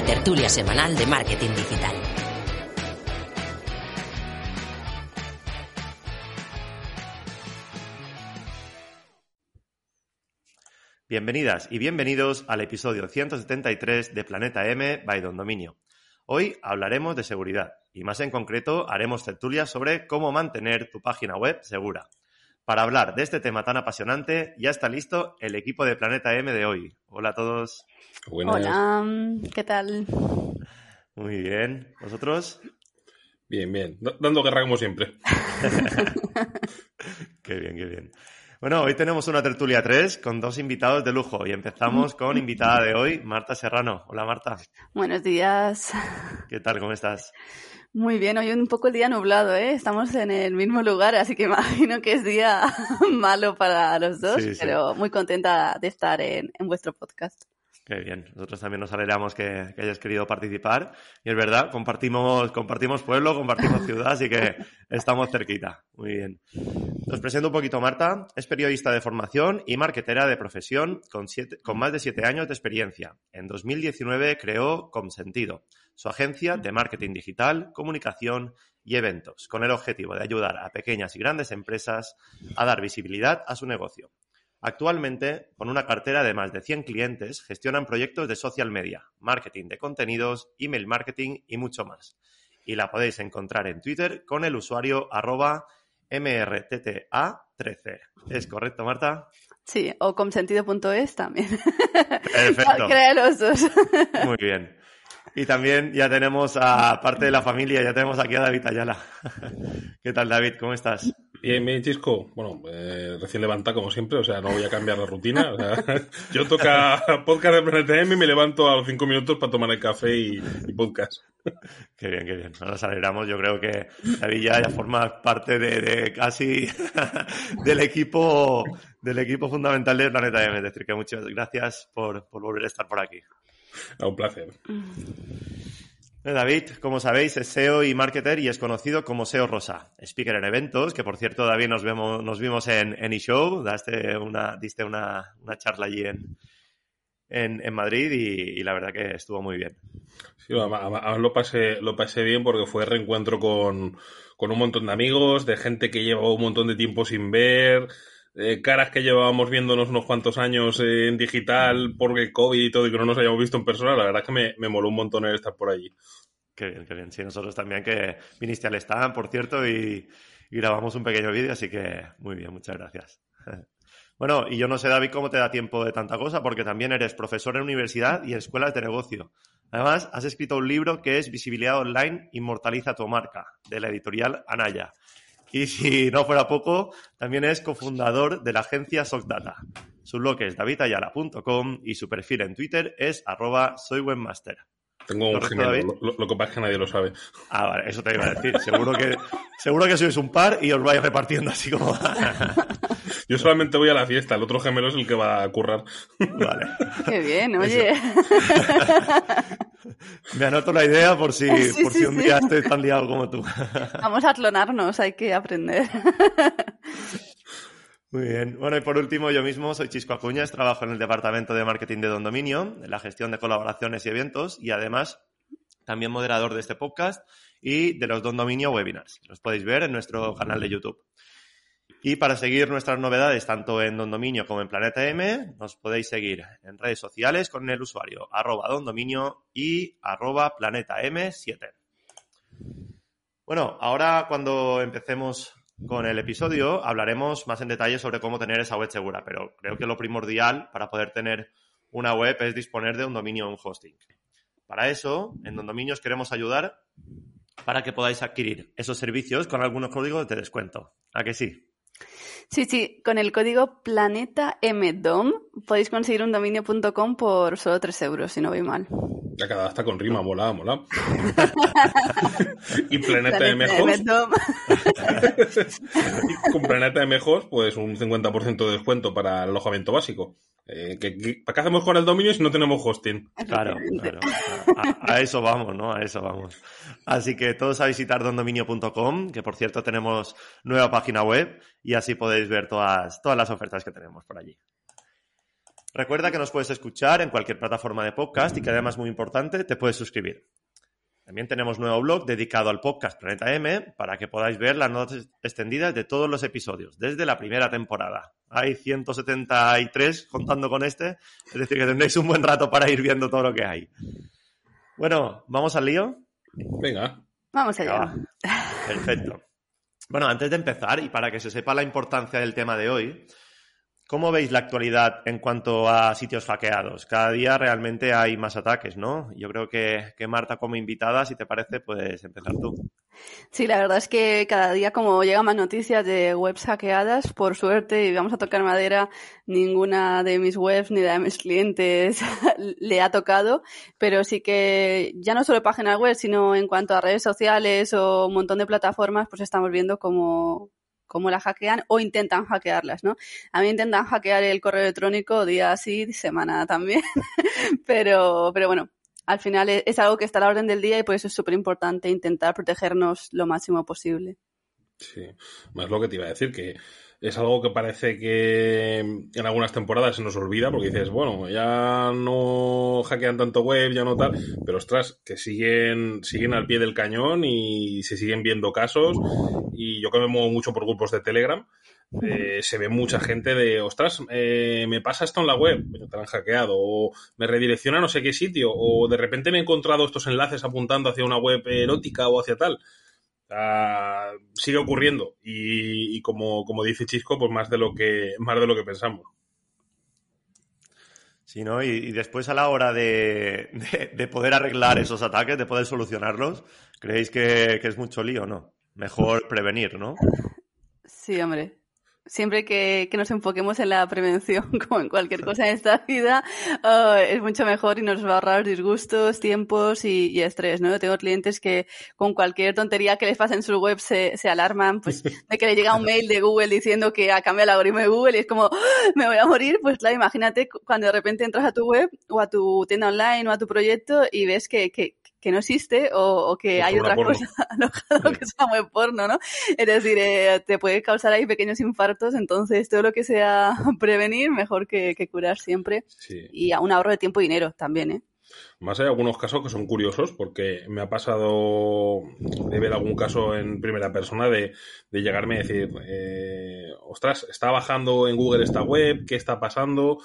La tertulia semanal de marketing digital. Bienvenidas y bienvenidos al episodio 173 de Planeta M by Don Dominio. Hoy hablaremos de seguridad y más en concreto haremos tertulias sobre cómo mantener tu página web segura. Para hablar de este tema tan apasionante ya está listo el equipo de Planeta M de hoy. Hola a todos. Hola, ¿qué tal? Muy bien. ¿Vosotros? Bien, bien. D- Dando guerra como siempre. Qué bien, qué bien. Bueno, hoy tenemos una tertulia 3 con dos invitados de lujo y empezamos con invitada de hoy, Marta Serrano. Hola Marta, Buenos días. ¿qué tal? ¿Cómo estás? Muy bien, hoy un poco el día nublado, ¿eh? Estamos en el mismo lugar, así que imagino que es día malo para los dos, Sí, sí. pero muy contenta de estar en, en vuestro podcast. Qué bien. Nosotros también nos alegramos que, hayas querido participar. Y es verdad, compartimos, compartimos pueblo, compartimos ciudad, así que estamos cerquita. Muy bien. Os presento un poquito Marta. Es periodista de formación y marketera de profesión con más de siete años de experiencia. En 2019 creó Consentido, su agencia de marketing digital, comunicación y eventos, con el objetivo de ayudar a pequeñas y grandes empresas a dar visibilidad a su negocio. Actualmente, con una cartera de más de 100 clientes, gestionan proyectos de social media, marketing de contenidos, email marketing y mucho más. Y la podéis encontrar en Twitter con el usuario arroba mrtta13. ¿Es correcto, Marta? Sí, o consentido.es también. Perfecto. De los dos. Muy bien. Y también ya tenemos a parte de la familia, ya tenemos aquí a David Ayala. ¿Qué tal, David? ¿Cómo estás? Bien, bien, Chisco. Bueno, eh, recién levanta como siempre, o sea, no voy a cambiar la rutina. o sea, yo toca podcast de Planeta M y me levanto a los cinco minutos para tomar el café y, y podcast. Qué bien, qué bien. Nos alegramos. Yo creo que David ya, ya forma parte de, de casi del equipo del equipo fundamental del Planeta M. Es decir, que muchas gracias por, por volver a estar por aquí. A un placer. David, como sabéis, es SEO y marketer y es conocido como SEO Rosa. Speaker en eventos, que por cierto, David, nos, vemos, nos vimos en, eShow, daste una, diste una, una charla allí en, en, en Madrid y, la verdad que estuvo muy bien. Sí, lo, pasé, lo pasé bien porque fue reencuentro con, con un montón de amigos, de gente que llevaba un montón de tiempo sin ver, eh, caras que llevábamos viéndonos unos cuantos años eh, en digital porque el COVID y todo y que no nos hayamos visto en persona. La verdad es que me, me moló un montón el estar por allí. Qué bien, qué bien. Sí, nosotros también que viniste al stand, por cierto, y, y grabamos un pequeño vídeo, así que muy bien, muchas gracias. Bueno, y yo no sé, David, cómo te da tiempo de tanta cosa, porque también eres profesor en universidad y en escuelas de negocio. Además, has escrito un libro que es Visibilidad Online, Inmortaliza tu marca, de la editorial Anaya. Y si no fuera poco, también es cofundador de la agencia Socdata. Su blog es davidayala.com y su perfil en Twitter es arroba soywebmaster. Tengo un gemelo, lo, lo- que pasa es que nadie lo sabe. Ah, vale, eso te iba a decir. Seguro que, seguro que sois un par y os vais repartiendo así como. Yo solamente voy a la fiesta, el otro gemelo es el que va a currar. vale. Qué bien, oye. Me anoto la idea por si, Sí, por sí, si un sí. día estoy tan liado como tú. Vamos a clonarnos, hay que aprender. Muy bien. Bueno, y por último, yo mismo soy Chisco Acuñas, trabajo en el departamento de marketing de Don Dominio, en la gestión de colaboraciones y eventos y además también moderador de este podcast y de los Don Dominio webinars. Los podéis ver en nuestro canal de YouTube. Y para seguir nuestras novedades tanto en Don Dominio como en Planeta M, nos podéis seguir en redes sociales con el usuario arroba Don Dominio y arroba Planeta M7. Bueno, ahora cuando empecemos con el episodio hablaremos más en detalle sobre cómo tener esa web segura, pero creo que lo primordial para poder tener una web es disponer de un dominio o un hosting. Para eso, en Don Dominio os queremos ayudar para que podáis adquirir esos servicios con algunos códigos de descuento. ¿A que sí? Sí, sí, con el código Planeta MDOM podéis conseguir un dominio.com por solo 3 euros, si no voy mal. Ya cada hasta con rima, mola, mola. y Planeta, Planeta M Host, MDOM. y con Planeta M Host, pues un 50% de descuento para el alojamiento básico. Eh, que- ¿Para qué hacemos con el dominio si no tenemos hosting? Claro, claro. A, a eso vamos, ¿no? A eso vamos. Así que todos a visitar dondominio.com, que por cierto tenemos nueva página web y así podéis ver todas, todas las ofertas que tenemos por allí. Recuerda que nos puedes escuchar en cualquier plataforma de podcast y que además, muy importante, te puedes suscribir. También tenemos nuevo blog dedicado al podcast Planeta M para que podáis ver las notas extendidas de todos los episodios, desde la primera temporada. Hay 173 contando con este, es decir, que tendréis un buen rato para ir viendo todo lo que hay. Bueno, ¿vamos al lío? Venga. Vamos allá. va. Perfecto. Bueno, antes de empezar, y para que se sepa la importancia del tema de hoy, ¿cómo veis la actualidad en cuanto a sitios hackeados? Cada día realmente hay más ataques, ¿no? Yo creo que, que Marta, como invitada, si te parece, puedes empezar tú. Sí, la verdad es que cada día como llegan más noticias de webs hackeadas, por suerte, y vamos a tocar madera, ninguna de mis webs ni de mis clientes le ha tocado, pero sí que ya no solo páginas web, sino en cuanto a redes sociales o un montón de plataformas, pues estamos viendo cómo, cómo la hackean o intentan hackearlas, ¿no? A mí intentan hackear el correo electrónico día sí, semana también, pero, pero bueno, al final es, es algo que está a la orden del día y por eso es súper importante intentar protegernos lo máximo posible. Sí, más lo que te iba a decir, que es algo que parece que en algunas temporadas se nos olvida porque dices, bueno, ya no hackean tanto web, ya no tal, pero ostras, que siguen, siguen al pie del cañón y se siguen viendo casos y yo que me muevo mucho por grupos de Telegram, eh, se ve mucha gente de, ostras, eh, me pasa esto en la web, te han hackeado, o me redirecciona a no sé qué sitio, o de repente me he encontrado estos enlaces apuntando hacia una web erótica o hacia tal. Ah, sigue ocurriendo y, y como, como dice Chisco, pues más de lo que, más de lo que pensamos. Sí, ¿no? Y, y después a la hora de, de- de poder arreglar esos ataques, de poder solucionarlos, ¿creéis que, que es mucho lío o no? Mejor prevenir, ¿no? Sí, hombre. Siempre que, que nos enfoquemos en la prevención, como en cualquier cosa en esta vida, ah, es mucho mejor y nos va a ahorrar disgustos, tiempos y, y estrés, ¿no? Yo tengo clientes que con cualquier tontería que les pase en su web se, se alarman, pues, de que le llega un mail de Google diciendo que ha cambiado el algoritmo de Google y es como, "Ah, me voy a morir. Pues claro, imagínate cu- cuando de repente entras a tu web o a tu tienda online o a tu proyecto y ves que, que, que no existe o, o que hay otra porno. cosa alojado que es una web porno, ¿no? Es decir, eh, te puede causar ahí pequeños infartos, entonces todo lo que sea prevenir, mejor que, que curar siempre. Sí. Y a un ahorro de tiempo y dinero también, ¿eh? Más hay algunos casos que son curiosos porque me ha pasado de ver algún caso en primera persona de, de llegarme a decir, eh, ostras, está bajando en Google esta web, ¿qué está pasando?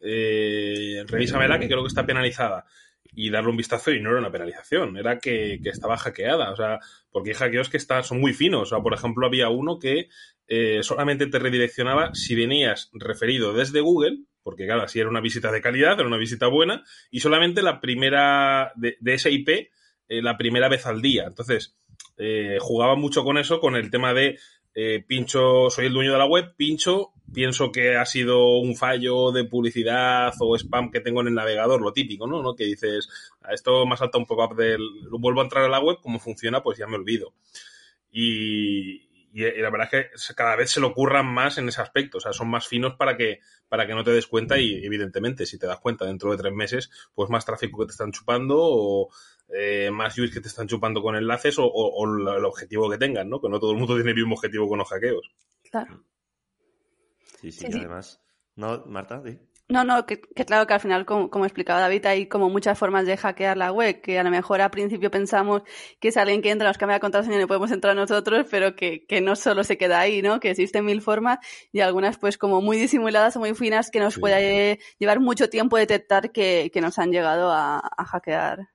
Eh, revísamela que creo que está penalizada. Y darle un vistazo y no era una penalización, era que, que estaba hackeada. O sea, porque hay hackeos que están, son muy finos. O sea, por ejemplo, había uno que eh, solamente te redireccionaba si venías referido desde Google, porque claro, así era una visita de calidad, era una visita buena, y solamente la primera de, de ese IP, eh, la primera vez al día. Entonces, eh, jugaba mucho con eso, con el tema de eh, pincho, soy el dueño de la web, pincho, pienso que ha sido un fallo de publicidad o spam que tengo en el navegador, lo típico, ¿no? ¿No? Que dices, "A esto me ha saltado un pop-up del, vuelvo a entrar a la web, cómo funciona, pues ya me olvido. Y, y la verdad es que cada vez se lo ocurran más en ese aspecto, o sea, son más finos para que, para que no te des cuenta y evidentemente si te das cuenta dentro de tres meses, pues más tráfico que te están chupando o eh, más UIs que te están chupando con enlaces o, o- o el objetivo que tengan, ¿no? Que no todo el mundo tiene el mismo objetivo con los hackeos. Claro. Sí, sí, Sí, sí. además. ¿No, Marta? No, no, que, claro que al final, como, como, explicaba David, hay como muchas formas de hackear la web, que a lo mejor al principio pensamos que es alguien que entra, nos cambia la contraseña y no podemos entrar nosotros, pero que, que, no solo se queda ahí, ¿no? Que existen mil formas y algunas pues como muy disimuladas o muy finas que nos puede llevar mucho tiempo detectar que, que nos han llegado a, a hackear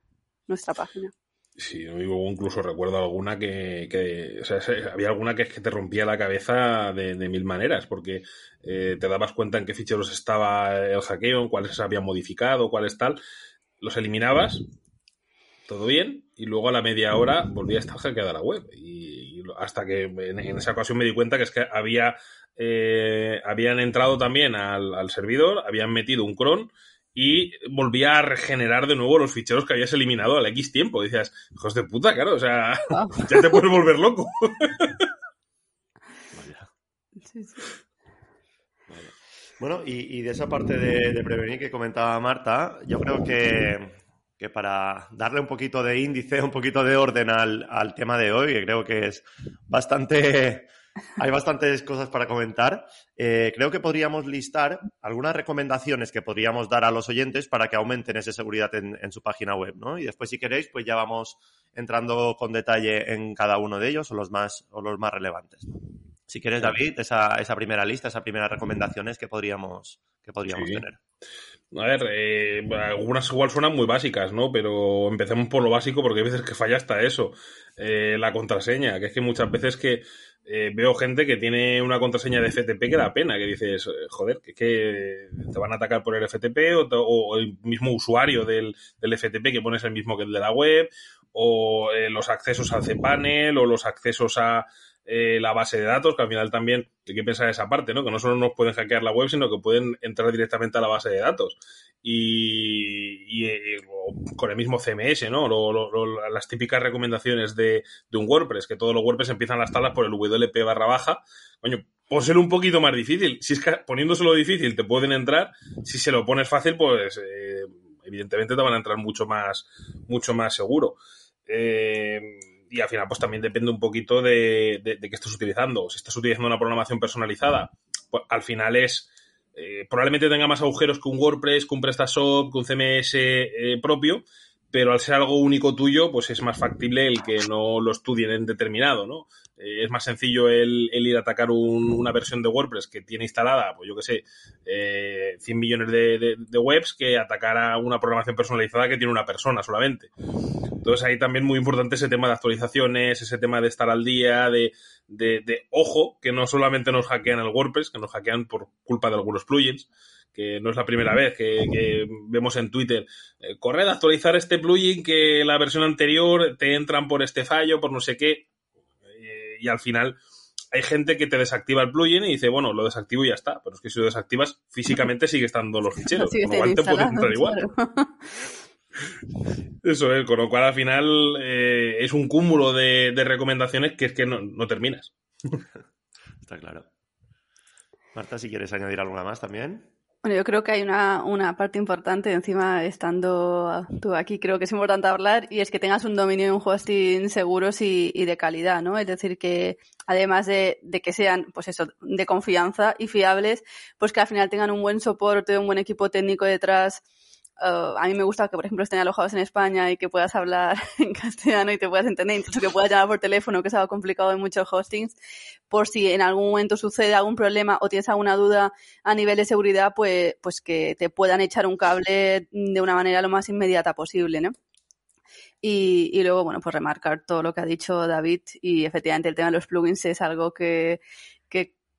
nuestra página. Sí, incluso recuerdo alguna que, o sea, había alguna que que te rompía la cabeza de, de mil maneras, porque eh, te dabas cuenta en qué ficheros estaba el hackeo, en cuáles se habían modificado, cuáles tal, los eliminabas, todo bien, y luego a la media hora volvía a estar hackeada la web. Y, hasta que en, esa ocasión me di cuenta que es que había, eh, habían entrado también al servidor, habían metido un cron y volvía a regenerar de nuevo los ficheros que habías eliminado al X tiempo. Y decías, hijos de puta, claro, o sea, ya te puedes volver loco. Bueno, y, de esa parte de, prevenir que comentaba Marta, yo creo que, que, para darle un poquito de índice, un poquito de orden al, al tema de hoy, que creo que es bastante hay bastantes cosas para comentar. Eh, creo que podríamos listar algunas recomendaciones que podríamos dar a los oyentes para que aumenten esa seguridad en, su página web, ¿no? Y después, si queréis, pues ya vamos entrando con detalle en cada uno de ellos o los más, o los más relevantes. Si quieres, David, esa, esa primera lista, esas primeras recomendaciones que podríamos, que podríamos tener. A ver, eh, algunas igual suenan muy básicas, ¿no? Pero empecemos por lo básico porque hay veces que falla hasta eso. Eh, la contraseña, que es que muchas veces que eh, veo gente que tiene una contraseña de FTP que da pena, que dices, eh, joder, que, te van a atacar por el FTP o, el mismo usuario del, del, FTP que pones el mismo que el de la web, o eh, los accesos al cPanel, o los accesos a, eh, la base de datos, que al final también hay que pensar esa parte, ¿no? Que no solo nos pueden hackear la web, sino que pueden entrar directamente a la base de datos. Y, eh, con el mismo CMS, ¿no? las típicas recomendaciones de, un WordPress, que todos los WordPress empiezan las tablas por el WP barra baja. Coño, por ser un poquito más difícil. Si es que poniéndoselo difícil te pueden entrar, si se lo pones fácil, pues eh, evidentemente te van a entrar mucho más, mucho más seguro. Eh, y al final pues también depende un poquito de, de, qué estés utilizando. Si estás utilizando una programación personalizada, pues al final es... Eh, probablemente tenga más agujeros que un WordPress, que un PrestaShop, que un CMS eh, propio, pero al ser algo único tuyo, pues es más factible el que no lo estudien en determinado, ¿no? Eh, es más sencillo el, ir a atacar una versión de WordPress que tiene instalada, pues yo qué sé, eh, 100 millones de, webs que atacar a una programación personalizada que tiene una persona solamente. Entonces ahí también muy importante ese tema de actualizaciones, ese tema de estar al día, de, de ojo, que no solamente nos hackean el WordPress, que nos hackean por culpa de algunos plugins, que no es la primera vez que, vemos en Twitter, eh, corred a actualizar este plugin que la versión anterior te entran por este fallo, por no sé qué, eh, y al final hay gente que te desactiva el plugin y dice, bueno, lo desactivo y ya está, pero es que si lo desactivas, físicamente sigue estando los ficheros, con lo cual te puede entrar igual. Eso es, con lo cual al final eh, es un cúmulo de, recomendaciones que es que no, no terminas. Está claro. Marta, si quieres añadir alguna más también. Bueno, yo creo que hay una, una, parte importante, encima estando tú aquí, creo que es importante hablar, y es que tengas un dominio y un hosting seguros y, y de calidad, ¿no? Es decir, que además de, de, que sean, pues eso, de confianza y fiables, pues que al final tengan un buen soporte, un buen equipo técnico detrás, Uh, a mí me gusta que, por ejemplo, estén alojados en España y que puedas hablar en castellano y te puedas entender, incluso que puedas llamar por teléfono, que es algo complicado en muchos hostings, por si en algún momento sucede algún problema o tienes alguna duda a nivel de seguridad, pues, pues que te puedan echar un cable de una manera lo más inmediata posible, ¿no? Y, y, luego, bueno, pues remarcar todo lo que ha dicho David y efectivamente el tema de los plugins es algo que,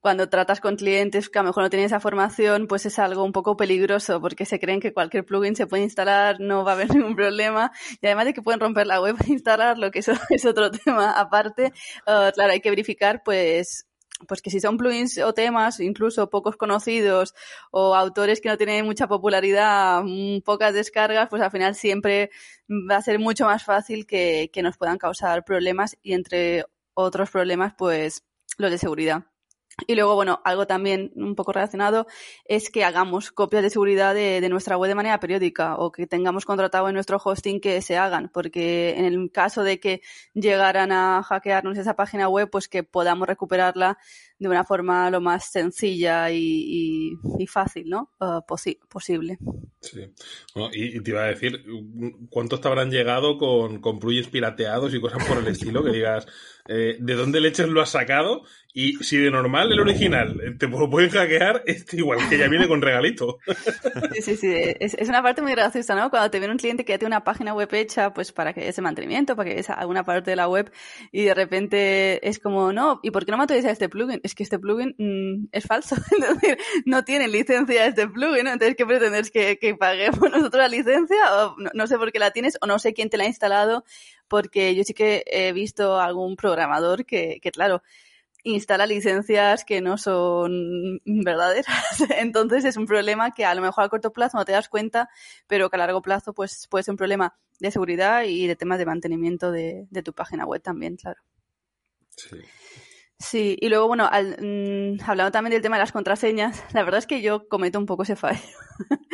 cuando tratas con clientes que a lo mejor no tienen esa formación, pues es algo un poco peligroso porque se creen que cualquier plugin se puede instalar, no va a haber ningún problema y además de que pueden romper la web e instalarlo, que eso es otro tema aparte, uh, claro, hay que verificar pues pues que si son plugins o temas, incluso pocos conocidos o autores que no tienen mucha popularidad, mm, pocas descargas, pues al final siempre va a ser mucho más fácil que, que nos puedan causar problemas y entre otros problemas, pues los de seguridad. Y luego, bueno, algo también un poco relacionado es que hagamos copias de seguridad de, de, nuestra web de manera periódica o que tengamos contratado en nuestro hosting que se hagan, porque en el caso de que llegaran a hackearnos esa página web, pues que podamos recuperarla de una forma lo más sencilla y, fácil, ¿no? Uh, posible. Sí. y, te iba a decir, ¿cuántos te habrán llegado con, con plugins pirateados y cosas por el estilo? Que digas, eh, ¿de dónde leches lo has sacado? Y si de normal el original te lo pueden hackear, este igual que ya viene con regalito. Sí, sí, sí. Es, una parte muy graciosa, ¿no? Cuando te viene un cliente que ya tiene una página web hecha, pues para que ese mantenimiento, para que esa alguna parte de la web, y de repente es como, no, ¿y por qué no me autoriza este plugin? Es que este plugin mm, es falso. no tiene licencia este plugin, ¿no? Entonces, ¿qué pretendes? ¿Que, paguemos nosotros la licencia? O no, sé por qué la tienes, o no sé quién te la ha instalado, porque yo sí que he visto algún programador que, claro, instala licencias que no son verdaderas. Entonces es un problema que a lo mejor a corto plazo no te das cuenta, pero que a largo plazo pues puede ser un problema de seguridad y de temas de mantenimiento de, tu página web también, claro. Sí. Sí, y luego, bueno, mm, hablando también del tema de las contraseñas, la verdad es que yo cometo un poco ese fallo.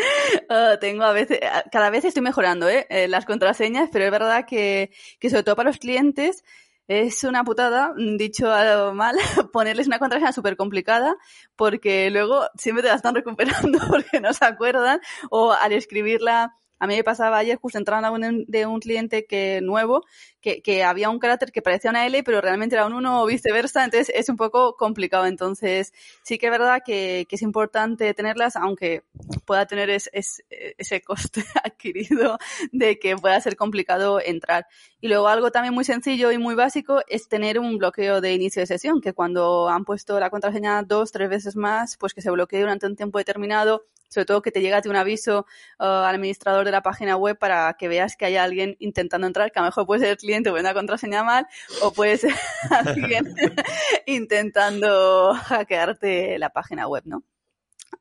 Ah, tengo a veces, cada vez estoy mejorando ¿eh? ¿eh? las contraseñas, pero es verdad que, que sobre todo para los clientes es una putada, dicho mal, ponerles una contraseña súper complicada porque luego siempre te la están recuperando porque no se acuerdan o al escribirla a mí me pasaba ayer, justo entraba un, de un cliente que nuevo, que, que, había un carácter que parecía una L, pero realmente era un 1 o viceversa, entonces es un poco complicado. Entonces, sí que es verdad que, que es importante tenerlas, aunque pueda tener ese coste adquirido de que pueda ser complicado entrar. Y luego algo también muy sencillo y muy básico es tener un bloqueo de inicio de sesión, que cuando han puesto la contraseña dos, tres veces más, pues que se bloquee durante un tiempo determinado sobre todo que te llegue un aviso uh, al administrador de la página web para que veas que hay alguien intentando entrar, que a lo mejor puede ser el cliente o una contraseña mal, o puede ser alguien intentando hackearte la página web, ¿no?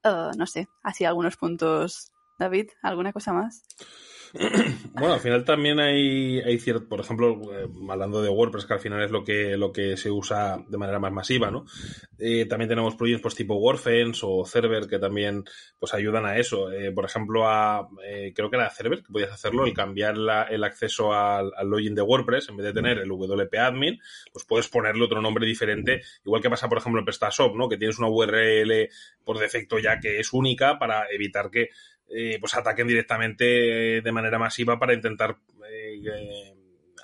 Uh, no sé, así algunos puntos. David, ¿alguna cosa más? Bueno, al final también hay, hay cierto, por ejemplo, eh, hablando de WordPress, que al final es lo que, lo que se usa de manera más masiva, ¿no? Eh, también tenemos plugins pues, tipo WordFence o Server que también pues ayudan a eso. Eh, por ejemplo, a, creo que era Server, que podías hacerlo, el cambiar el acceso al, login de WordPress, en vez de tener el WP Admin, pues puedes ponerle otro nombre diferente, igual que pasa, por ejemplo, en PrestaShop, ¿no? Que tienes una URL por defecto ya que es única para evitar que eh, pues ataquen directamente de manera masiva para intentar eh,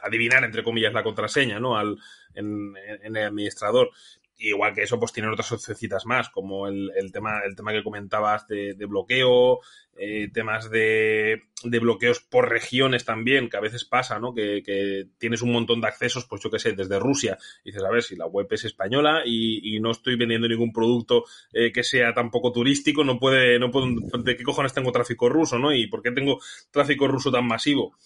adivinar, entre comillas, la contraseña, ¿no? Al, en, en, el administrador igual que eso, pues tienen otras opcioncitas más, como el, el, tema, el tema que comentabas de, de bloqueo, eh, temas de, de, bloqueos por regiones también, que a veces pasa, ¿no? Que, que tienes un montón de accesos, pues yo qué sé, desde Rusia. Y dices, a ver, si la web es española y, y no estoy vendiendo ningún producto eh, que sea tampoco turístico, no puede, no puedo, ¿de qué cojones tengo tráfico ruso, no? ¿Y por qué tengo tráfico ruso tan masivo?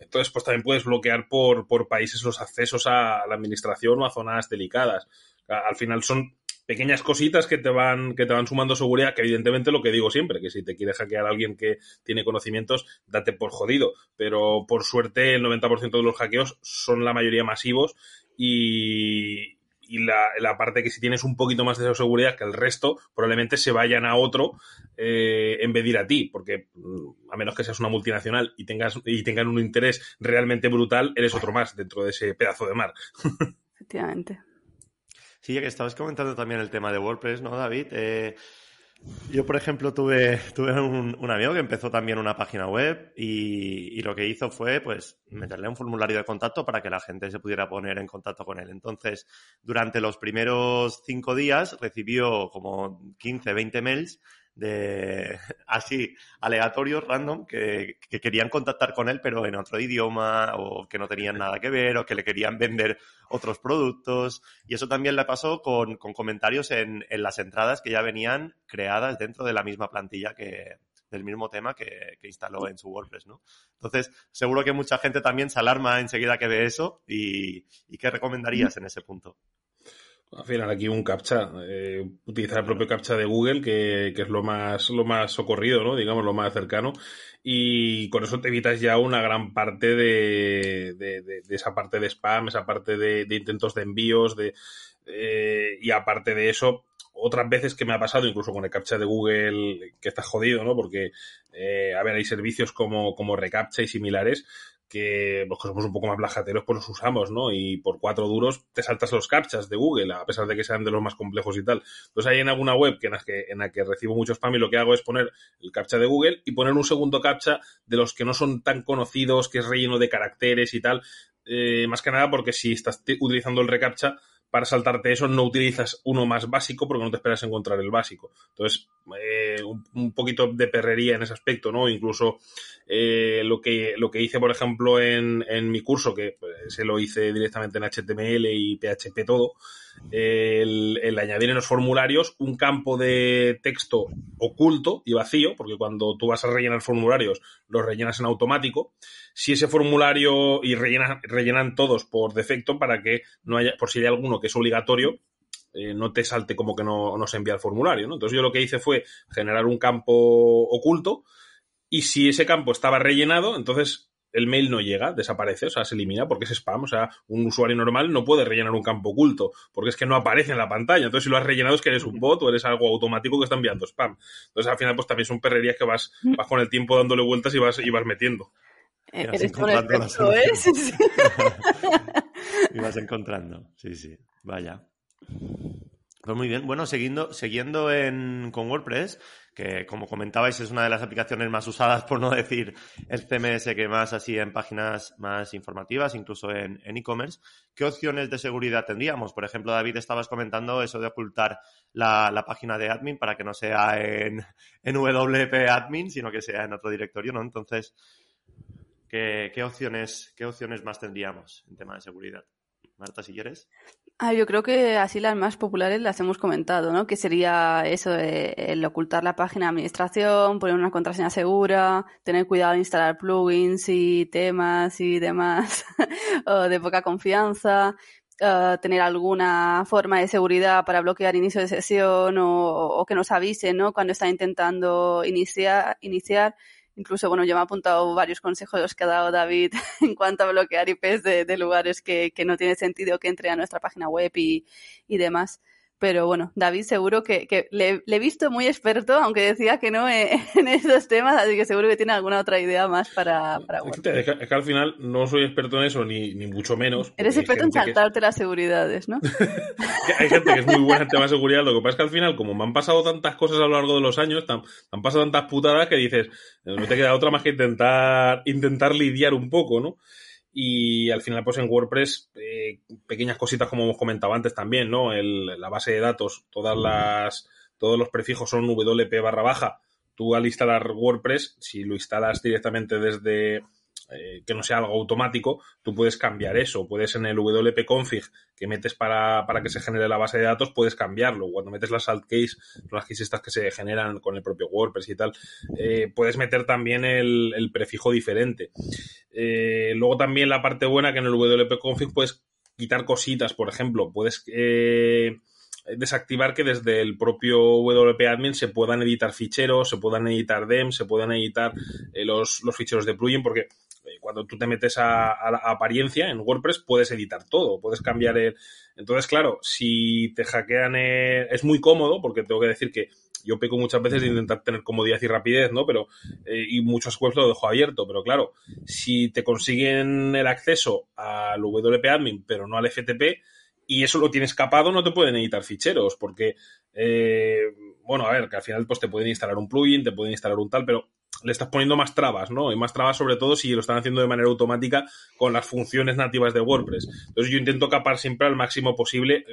Entonces, pues también puedes bloquear por, por países los accesos a la administración o a zonas delicadas al final son pequeñas cositas que te van que te van sumando seguridad, que evidentemente lo que digo siempre, que si te quiere hackear a alguien que tiene conocimientos, date por jodido, pero por suerte el 90% de los hackeos son la mayoría masivos y, y la, la, parte que si tienes un poquito más de seguridad que el resto, probablemente se vayan a otro eh, en vez de ir a ti, porque mm, a menos que seas una multinacional y tengas y tengan un interés realmente brutal, eres otro más dentro de ese pedazo de mar. Efectivamente. Sí, ya que estabas comentando también el tema de WordPress, ¿no, David? Eh, yo, por ejemplo, tuve, tuve un, amigo que empezó también una página web y, lo que hizo fue, pues, meterle un formulario de contacto para que la gente se pudiera poner en contacto con él. Entonces, durante los primeros cinco días recibió como 15, 20 mails de así aleatorios, random, que, que, querían contactar con él, pero en otro idioma, o que no tenían nada que ver, o que le querían vender otros productos. Y eso también le pasó con, con comentarios en, en, las entradas que ya venían creadas dentro de la misma plantilla que del mismo tema que, que instaló en su WordPress, ¿no? Entonces, seguro que mucha gente también se alarma enseguida que ve eso y, y ¿qué recomendarías en ese punto? Al final aquí un captcha, eh, utilizar el propio captcha de Google, que, que, es lo más, lo más socorrido, ¿no? Digamos, lo más cercano. Y con eso te evitas ya una gran parte de, de, de, esa parte de spam, esa parte de, intentos de envíos, de, eh, y aparte de eso, otras veces que me ha pasado, incluso con el captcha de Google, que está jodido, ¿no? Porque, eh, a ver, hay servicios como, como Recaptcha y similares que que somos un poco más blajateros pues los usamos, ¿no? Y por cuatro duros te saltas los captchas de Google, a pesar de que sean de los más complejos y tal. Entonces hay en alguna web que en, la que, en la que recibo mucho spam y lo que hago es poner el captcha de Google y poner un segundo captcha de los que no son tan conocidos, que es relleno de caracteres y tal. Eh, más que nada porque si estás utilizando el reCAPTCHA, para saltarte eso no utilizas uno más básico porque no te esperas encontrar el básico. Entonces, eh, un, poquito de perrería en ese aspecto, ¿no? Incluso eh, lo, que, lo que hice, por ejemplo, en, en mi curso, que pues, se lo hice directamente en HTML y PHP todo, el, añadir en los formularios un campo de texto oculto y vacío, porque cuando tú vas a rellenar formularios, los rellenas en automático. Si ese formulario y rellenan, rellenan todos por defecto para que no haya, por si hay alguno que es obligatorio, eh, no te salte como que no, no se envía el formulario. ¿no? Entonces yo lo que hice fue generar un campo oculto y si ese campo estaba rellenado, entonces el mail no llega, desaparece, o sea, se elimina porque es spam. O sea, un usuario normal no puede rellenar un campo oculto porque es que no aparece en la pantalla. Entonces, si lo has rellenado es que eres un bot o eres algo automático que está enviando spam. Entonces, al final, pues también son perrerías que vas, vas con el tiempo dándole vueltas y vas, y vas metiendo. Eh, eres con el ¿eh? y vas encontrando, sí, sí, vaya. Pues muy bien. Bueno, siguiendo, siguiendo en, con WordPress, que como comentabais es una de las aplicaciones más usadas, por no decir el CMS que más así en páginas más informativas, incluso en e-commerce. ¿Qué opciones de seguridad tendríamos? Por ejemplo, David, estabas comentando eso de ocultar la, página de admin para que no sea en, en WP admin, sino que sea en otro directorio, ¿no? Entonces, ¿qué, opciones, ¿qué opciones más tendríamos en tema de seguridad? Marta, si quieres. Ah, yo creo que así las más populares las hemos comentado, ¿no? Que sería eso, de, el ocultar la página de administración, poner una contraseña segura, tener cuidado de instalar plugins y temas y demás de poca confianza, tener alguna forma de seguridad para bloquear inicio de sesión o, o que nos avise, ¿no? Cuando está intentando iniciar, iniciar Incluso, bueno, yo me he apuntado varios consejos que ha dado David en cuanto a bloquear IPs de, lugares que, no tiene sentido que entre a nuestra página web y, y demás. Pero bueno, David seguro que, le, he visto muy experto, aunque decía que no eh, en esos temas, así que seguro que tiene alguna otra idea más para... para es, que, al final no soy experto en eso, ni, ni mucho menos. Eres experto en saltarte las seguridades, ¿no? hay gente que es muy buena en temas de seguridad, lo que pasa es que al final, como me han pasado tantas cosas a lo largo de los años, me han pasado tantas putadas que dices, no te queda otra más que intentar, intentar lidiar un poco, ¿no? Y al final, pues en WordPress, eh, pequeñas cositas como hemos comentado antes también, ¿no? El, la base de datos, todas las, todos los prefijos son WP barra baja. Tú al instalar WordPress, si lo instalas directamente desde, eh, que no sea algo automático, tú puedes cambiar eso. Puedes en el WP config que metes para, para, que se genere la base de datos, puedes cambiarlo. Cuando metes las alt case, las keys estas que se generan con el propio WordPress y tal, eh, puedes meter también el, el prefijo diferente. Eh, luego también la parte buena que en el WP config puedes quitar cositas, por ejemplo, puedes desactivar que desde el propio WP admin se puedan editar ficheros, se puedan editar DEM, se puedan editar los, los, ficheros de plugin, porque cuando tú te metes a, la apariencia en WordPress puedes editar todo, puedes cambiar el... Entonces, claro, si te hackean es muy cómodo porque tengo que decir que yo peco muchas veces de intentar tener comodidad y rapidez, ¿no? Pero, eh, y muchos webs lo dejo abierto, pero claro, si te consiguen el acceso al WP admin, pero no al FTP, y eso lo tienes capado, no te pueden editar ficheros, porque, eh, bueno, a ver, que al final pues te pueden instalar un plugin, te pueden instalar un tal, pero le estás poniendo más trabas, ¿no? Y más trabas sobre todo si lo están haciendo de manera automática con las funciones nativas de WordPress. Entonces yo intento capar siempre al máximo posible.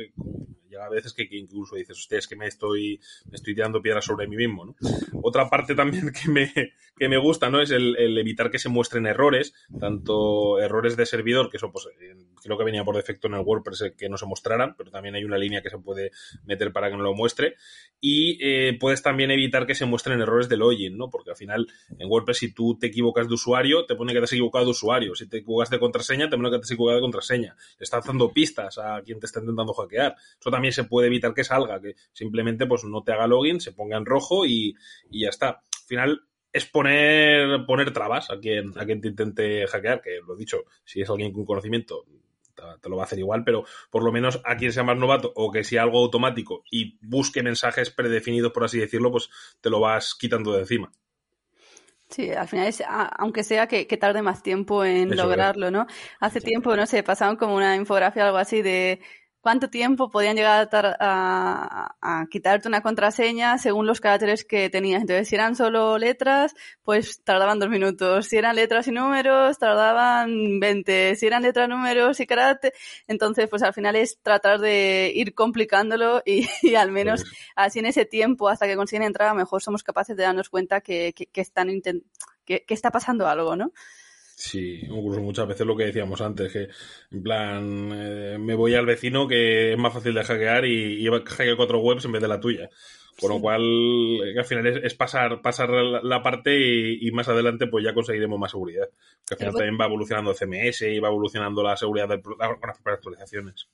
Eh, llega a veces que, incluso dices, ustedes que me estoy, me estoy tirando piedras sobre mí mismo, ¿no? Otra parte también que me, que me gusta, ¿no? Es el, evitar que se muestren errores, tanto errores de servidor, que eso pues creo que venía por defecto en el WordPress eh, que no se mostraran, pero también hay una línea que se puede meter para que no lo muestre. Y eh, puedes también evitar que se muestren errores de login, ¿no? Porque al final en WordPress si tú te equivocas de usuario, te pone que te has equivocado de usuario. Si te equivocas de contraseña, te pone que te has equivocado de contraseña. Estás dando pistas a quien te está intentando hackear. Eso también se puede evitar que salga, que simplemente pues no te haga login, se ponga en rojo y, ya está. Al final es poner, poner trabas a quien, a quien te intente hackear, que lo he dicho, si es alguien con conocimiento, te lo va a hacer igual, pero por lo menos a quien sea más novato o que sea algo automático y busque mensajes predefinidos, por así decirlo, pues te lo vas quitando de encima. Sí, al final es, aunque sea que, tarde más tiempo en lograrlo, ¿no? Hace tiempo, no sé, pasaron como una infografía o algo así de cuánto tiempo podían llegar a, a, quitarte una contraseña según los caracteres que tenías. Entonces, si eran solo letras, pues tardaban dos minutos. Si eran letras y números, tardaban 20. Si eran letras, números y carácter, entonces, pues al final es tratar de ir complicándolo y, al menos así en ese tiempo, hasta que consiguen entrar, a lo mejor somos capaces de darnos cuenta que, que, están que, que está pasando algo, ¿no? Sí, incluso muchas veces lo que decíamos antes, que en plan, eh, me voy al vecino que es más fácil de hackear y, y hackear cuatro webs en vez de la tuya. Con lo cual, eh, al final es, pasar, pasar la, parte y, más adelante pues ya conseguiremos más seguridad. Que al final también va evolucionando CMS y va evolucionando la seguridad de las actualizaciones.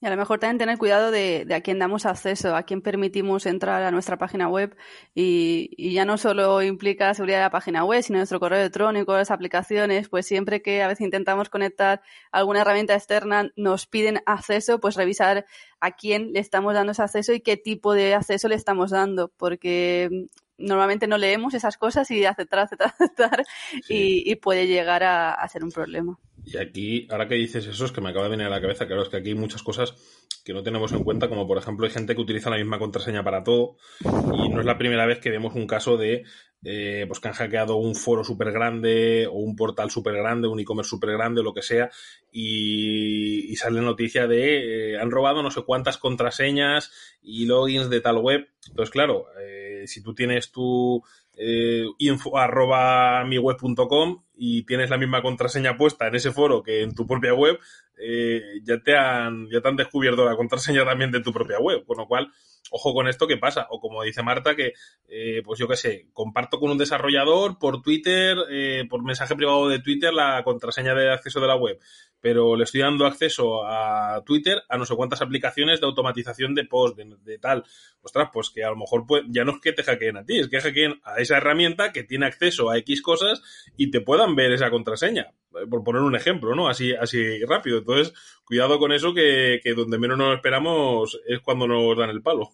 Y a lo mejor también tener cuidado de, a quién damos acceso, a quién permitimos entrar a nuestra página web. Y, ya no solo implica la seguridad de la página web, sino nuestro correo electrónico, las aplicaciones. Pues siempre que a veces intentamos conectar alguna herramienta externa, nos piden acceso, pues revisar a quién le estamos dando ese acceso y qué tipo de acceso le estamos dando. Porque normalmente no leemos esas cosas y aceptar, aceptar, aceptar y, puede llegar a ser un problema. Y aquí, ahora que dices eso, es que me acaba de venir a la cabeza, claro, es que aquí hay muchas cosas que no tenemos en cuenta, como por ejemplo hay gente que utiliza la misma contraseña para todo, y no es la primera vez que vemos un caso de pues que han hackeado un foro súper grande, o un portal súper grande, un e-commerce súper grande, o lo que sea, y, sale noticia de eh, han robado no sé cuántas contraseñas y logins de tal web. Entonces, claro, eh, si tú tienes tu eh, info arroba miweb.com y tienes la misma contraseña puesta en ese foro que en tu propia web, eh, ya te han, ya te han descubierto la contraseña también de tu propia web. Con lo cual, ojo con esto que pasa. O como dice Marta, que, eh, pues yo qué sé, comparto con un desarrollador por Twitter, eh, por mensaje privado de Twitter, la contraseña de acceso de la web pero le estoy dando acceso a Twitter a no sé cuántas aplicaciones de automatización de post, de, tal. Ostras, pues que a lo mejor ya no es que te hackeen a ti, es que hackeen a esa herramienta que tiene acceso a X cosas y te puedan ver esa contraseña. Eh, por poner un ejemplo, ¿no? Así, así rápido. Entonces, cuidado con eso que, que donde menos nos esperamos es cuando nos dan el palo.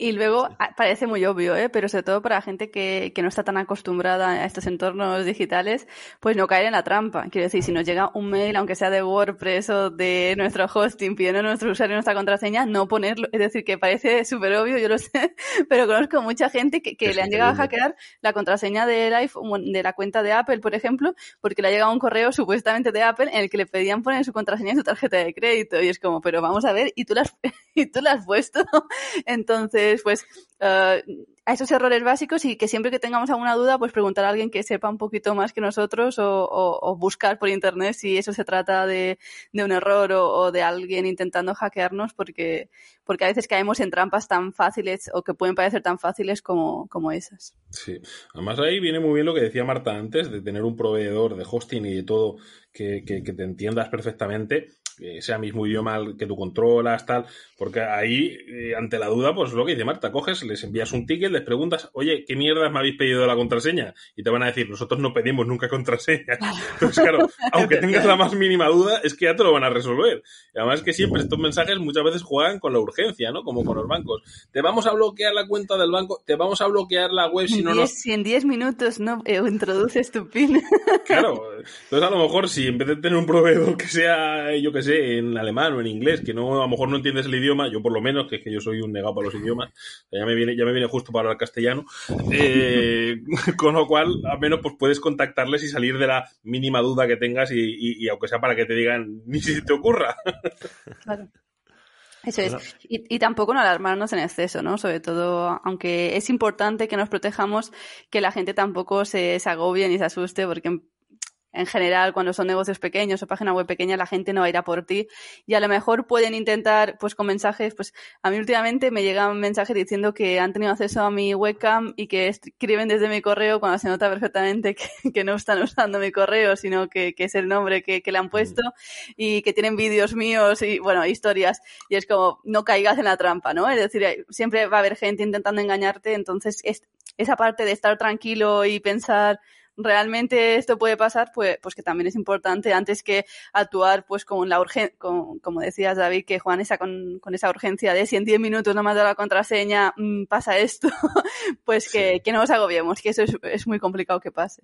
Y luego parece muy obvio, ¿eh? pero sobre todo para la gente que, que, no está tan acostumbrada a estos entornos digitales, pues no caer en la trampa. Quiero decir, si nos llega un mail, aunque sea de WordPress o de nuestro hosting pidiendo nuestro usuario y nuestra contraseña, no ponerlo. Es decir, que parece súper obvio, yo lo sé, pero conozco mucha gente que, que le han llegado a hackear la contraseña del iPhone, de la cuenta de Apple, por ejemplo, porque le ha llegado un correo supuestamente de Apple en el que le pedían poner su contraseña en su tarjeta de crédito. Y es como, pero vamos a ver, y tú las, y tú la has puesto. Entonces, pues uh, a esos errores básicos y que siempre que tengamos alguna duda, pues preguntar a alguien que sepa un poquito más que nosotros o, buscar por internet si eso se trata de, un error o, de alguien intentando hackearnos, porque, porque a veces caemos en trampas tan fáciles o que pueden parecer tan fáciles como, como esas. Sí, además ahí viene muy bien lo que decía Marta antes, de tener un proveedor de hosting y de todo que, que, te entiendas perfectamente sea mismo idioma que tú controlas, tal, porque ahí, eh, ante la duda, pues lo que dice Marta, coges, les envías un ticket, les preguntas, oye, ¿qué mierdas me habéis pedido la contraseña? Y te van a decir, nosotros no pedimos nunca contraseña. Entonces, claro, aunque tengas la más mínima duda, es que ya te lo van a resolver. Y además que siempre estos mensajes muchas veces juegan con la urgencia, ¿no? Como con los bancos. Te vamos a bloquear la cuenta del banco, te vamos a bloquear la web si no nos... Si en 10 minutos no eh, introduces tu PIN. Claro, entonces a lo mejor si en vez de tener un proveedor que sea, yo que sé, en alemán o en inglés, que no a lo mejor no entiendes el idioma, yo por lo menos, que es que yo soy un negado para los idiomas, ya me viene, ya me viene justo para hablar castellano, eh, con lo cual al menos pues puedes contactarles y salir de la mínima duda que tengas y, aunque sea para que te digan ni si te ocurra. Claro. Eso es. Y, tampoco no alarmarnos en exceso, ¿no? Sobre todo, aunque es importante que nos protejamos, que la gente tampoco se, se agobie ni se asuste, porque en general, cuando son negocios pequeños o página web pequeña, la gente no va a ir a por ti. Y a lo mejor pueden intentar, pues con mensajes, pues a mí últimamente me llegan mensajes diciendo que han tenido acceso a mi webcam y que escriben desde mi correo cuando se nota perfectamente que, no están usando mi correo, sino que, es el nombre que, le han puesto y que tienen vídeos míos y, bueno, historias. Y es como, no caigas en la trampa, ¿no? Es decir, siempre va a haber gente intentando engañarte, entonces esa parte de estar tranquilo y pensar realmente esto puede pasar, pues, pues que también es importante antes que actuar pues con la urgencia, como decías David, que Juan está con, con, esa urgencia de si en 10 minutos no me ha dado la contraseña, mm, pasa esto, pues que, que, no os agobiemos, que eso es, es muy complicado que pase.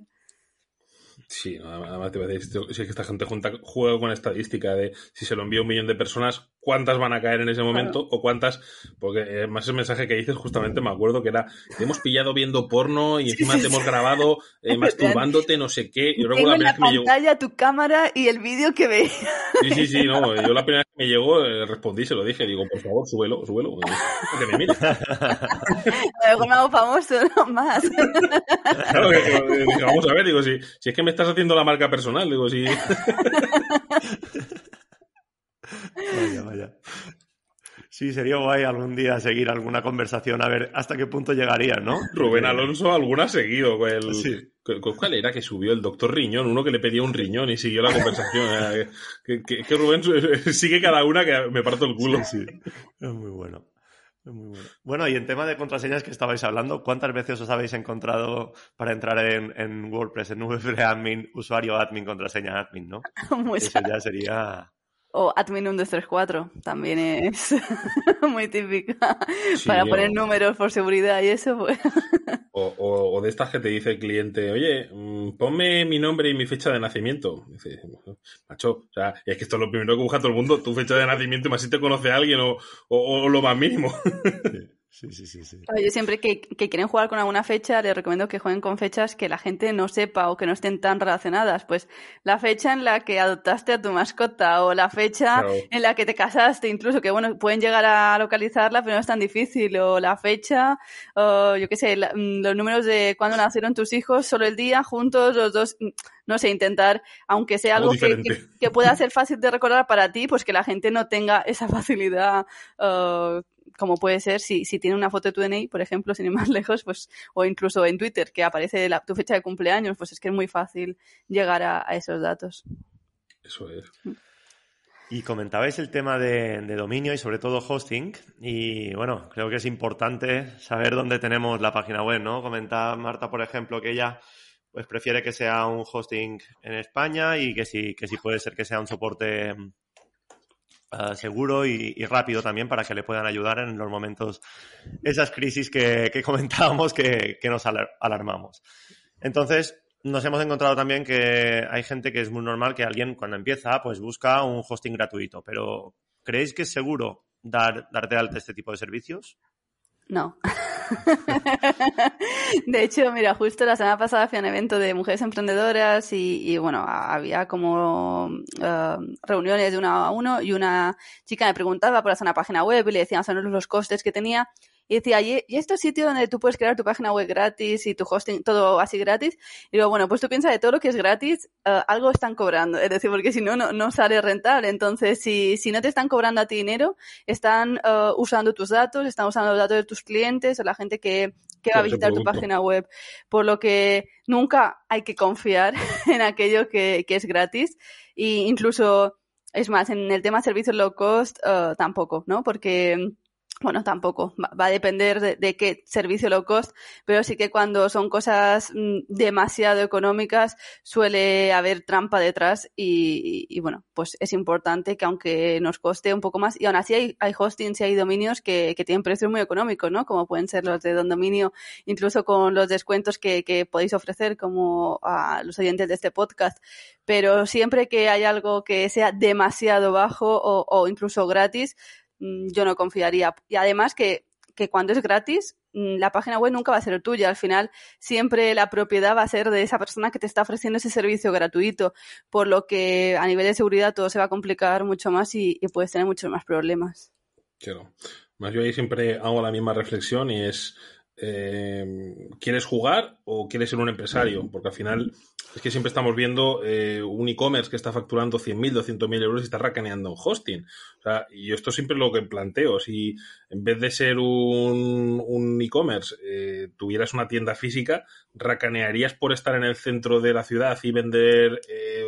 Sí, además te voy a decir, si es que esta gente junta, juega con estadística de si se lo envía un millón de personas, cuántas van a caer en ese momento o cuántas, porque eh, más el mensaje que dices justamente me acuerdo que era, te hemos pillado viendo porno y encima te hemos grabado eh, masturbándote, no sé qué. Yo Tengo la, en la pantalla tu cámara y el vídeo que veía. Sí, sí, sí, no, yo la primera vez que me llegó eh, respondí, se lo dije, digo, por favor, súbelo, súbelo, que me mire. Luego me hago famoso, no más. Claro, que, vamos a ver, digo, si, si es que me estás haciendo la marca personal, digo, si... Vaya, vaya. Sí, sería guay algún día seguir alguna conversación a ver hasta qué punto llegaría, ¿no? Rubén Alonso alguna ha seguido. El... Sí. ¿Cuál era que subió el doctor Riñón? Uno que le pedía un riñón y siguió la conversación. Eh, que, que, Rubén sigue cada una que me parto el culo. Sí, Es muy bueno. Es muy bueno. Bueno, y en tema de contraseñas que estabais hablando, ¿cuántas veces os habéis encontrado para entrar en, en WordPress, en VP admin, usuario admin, contraseña admin, no? Eso ya sería o admin 1234 también es muy típica para poner números por seguridad y eso. Pues. O, de estas que te dice el cliente, oye, mm, ponme mi nombre y mi fecha de nacimiento. Dice, macho, o sea, es que esto es lo primero que busca todo el mundo, tu fecha de nacimiento, más si te conoce alguien o, lo más mínimo. Sí, sí, sí, sí. Yo siempre que, quieren jugar con alguna fecha, les recomiendo que jueguen con fechas que la gente no sepa o que no estén tan relacionadas. Pues la fecha en la que adoptaste a tu mascota o la fecha en la que te casaste, incluso que bueno, pueden llegar a localizarla, pero no es tan difícil. O la fecha, o yo qué sé, mm, los números de cuando nacieron tus hijos, solo el día, juntos, los dos, mm, no sé, intentar, aunque sea algo, que, pueda ser fácil de recordar para ti, pues que la gente no tenga esa facilidad. Uh, como puede ser si, si tiene una foto de tu DNI, por ejemplo, sin ir más lejos, pues, o incluso en Twitter, que aparece la, tu fecha de cumpleaños, pues es que es muy fácil llegar a, esos datos. Eso es. Y comentabais el tema de, dominio y sobre todo hosting. Y bueno, creo que es importante saber dónde tenemos la página web, ¿no? Comenta Marta, por ejemplo, que ella pues prefiere que sea un hosting en España y que sí, que sí puede ser que sea un soporte eh, seguro y, rápido también para que le puedan ayudar en los momentos, esas crisis que, comentábamos que, nos alarmamos. Entonces, nos hemos encontrado también que hay gente que es muy normal que alguien cuando empieza pues busca un hosting gratuito, pero ¿creéis que es seguro dar, darte alta este tipo de servicios? No. de hecho, mira, justo la semana pasada fui a un evento de mujeres emprendedoras y, bueno, había como eh, reuniones de uno a uno y una chica me preguntaba por hacer una página web y le decían son los costes que tenía y decía, ¿y, estos sitios donde tú puedes crear tu página web gratis y tu hosting, todo así gratis? Y digo, bueno, pues tú piensas de todo lo que es gratis, eh, algo están cobrando. Es decir, porque si no, no, sale rentable. Entonces, si, si no te están cobrando a ti dinero, están eh, usando tus datos, están usando los datos de tus clientes o la gente que, que va a visitar tu página web. Por lo que nunca hay que confiar en aquello que, que es gratis. Y incluso, es más, en el tema servicios low cost, uh, tampoco, ¿no? Porque bueno, tampoco, va, a depender de, qué servicio low cost, pero sí que cuando son cosas mm, demasiado económicas suele haber trampa detrás y, bueno, pues es importante que aunque nos coste un poco más, y aún así hay, hay hostings y hay dominios que, tienen precios muy económicos, ¿no? Como pueden ser los de Don Dominio, incluso con los descuentos que, podéis ofrecer como a los oyentes de este podcast, pero siempre que hay algo que sea demasiado bajo o, incluso gratis, yo no confiaría. Y además que, que cuando es gratis, mm, la página web nunca va a ser tuya. Al final, siempre la propiedad va a ser de esa persona que te está ofreciendo ese servicio gratuito. Por lo que a nivel de seguridad todo se va a complicar mucho más y, puedes tener muchos más problemas. Claro. Más yo ahí siempre hago la misma reflexión y es, eh, ¿quieres jugar o quieres ser un empresario? Porque al final Es que siempre estamos viendo eh, un e-commerce que está facturando 100.000, 200.000 euros y está racaneando un hosting. O sea, y esto siempre es lo que planteo. Si en vez de ser un, un e-commerce eh, tuvieras una tienda física, racanearías por estar en el centro de la ciudad y vender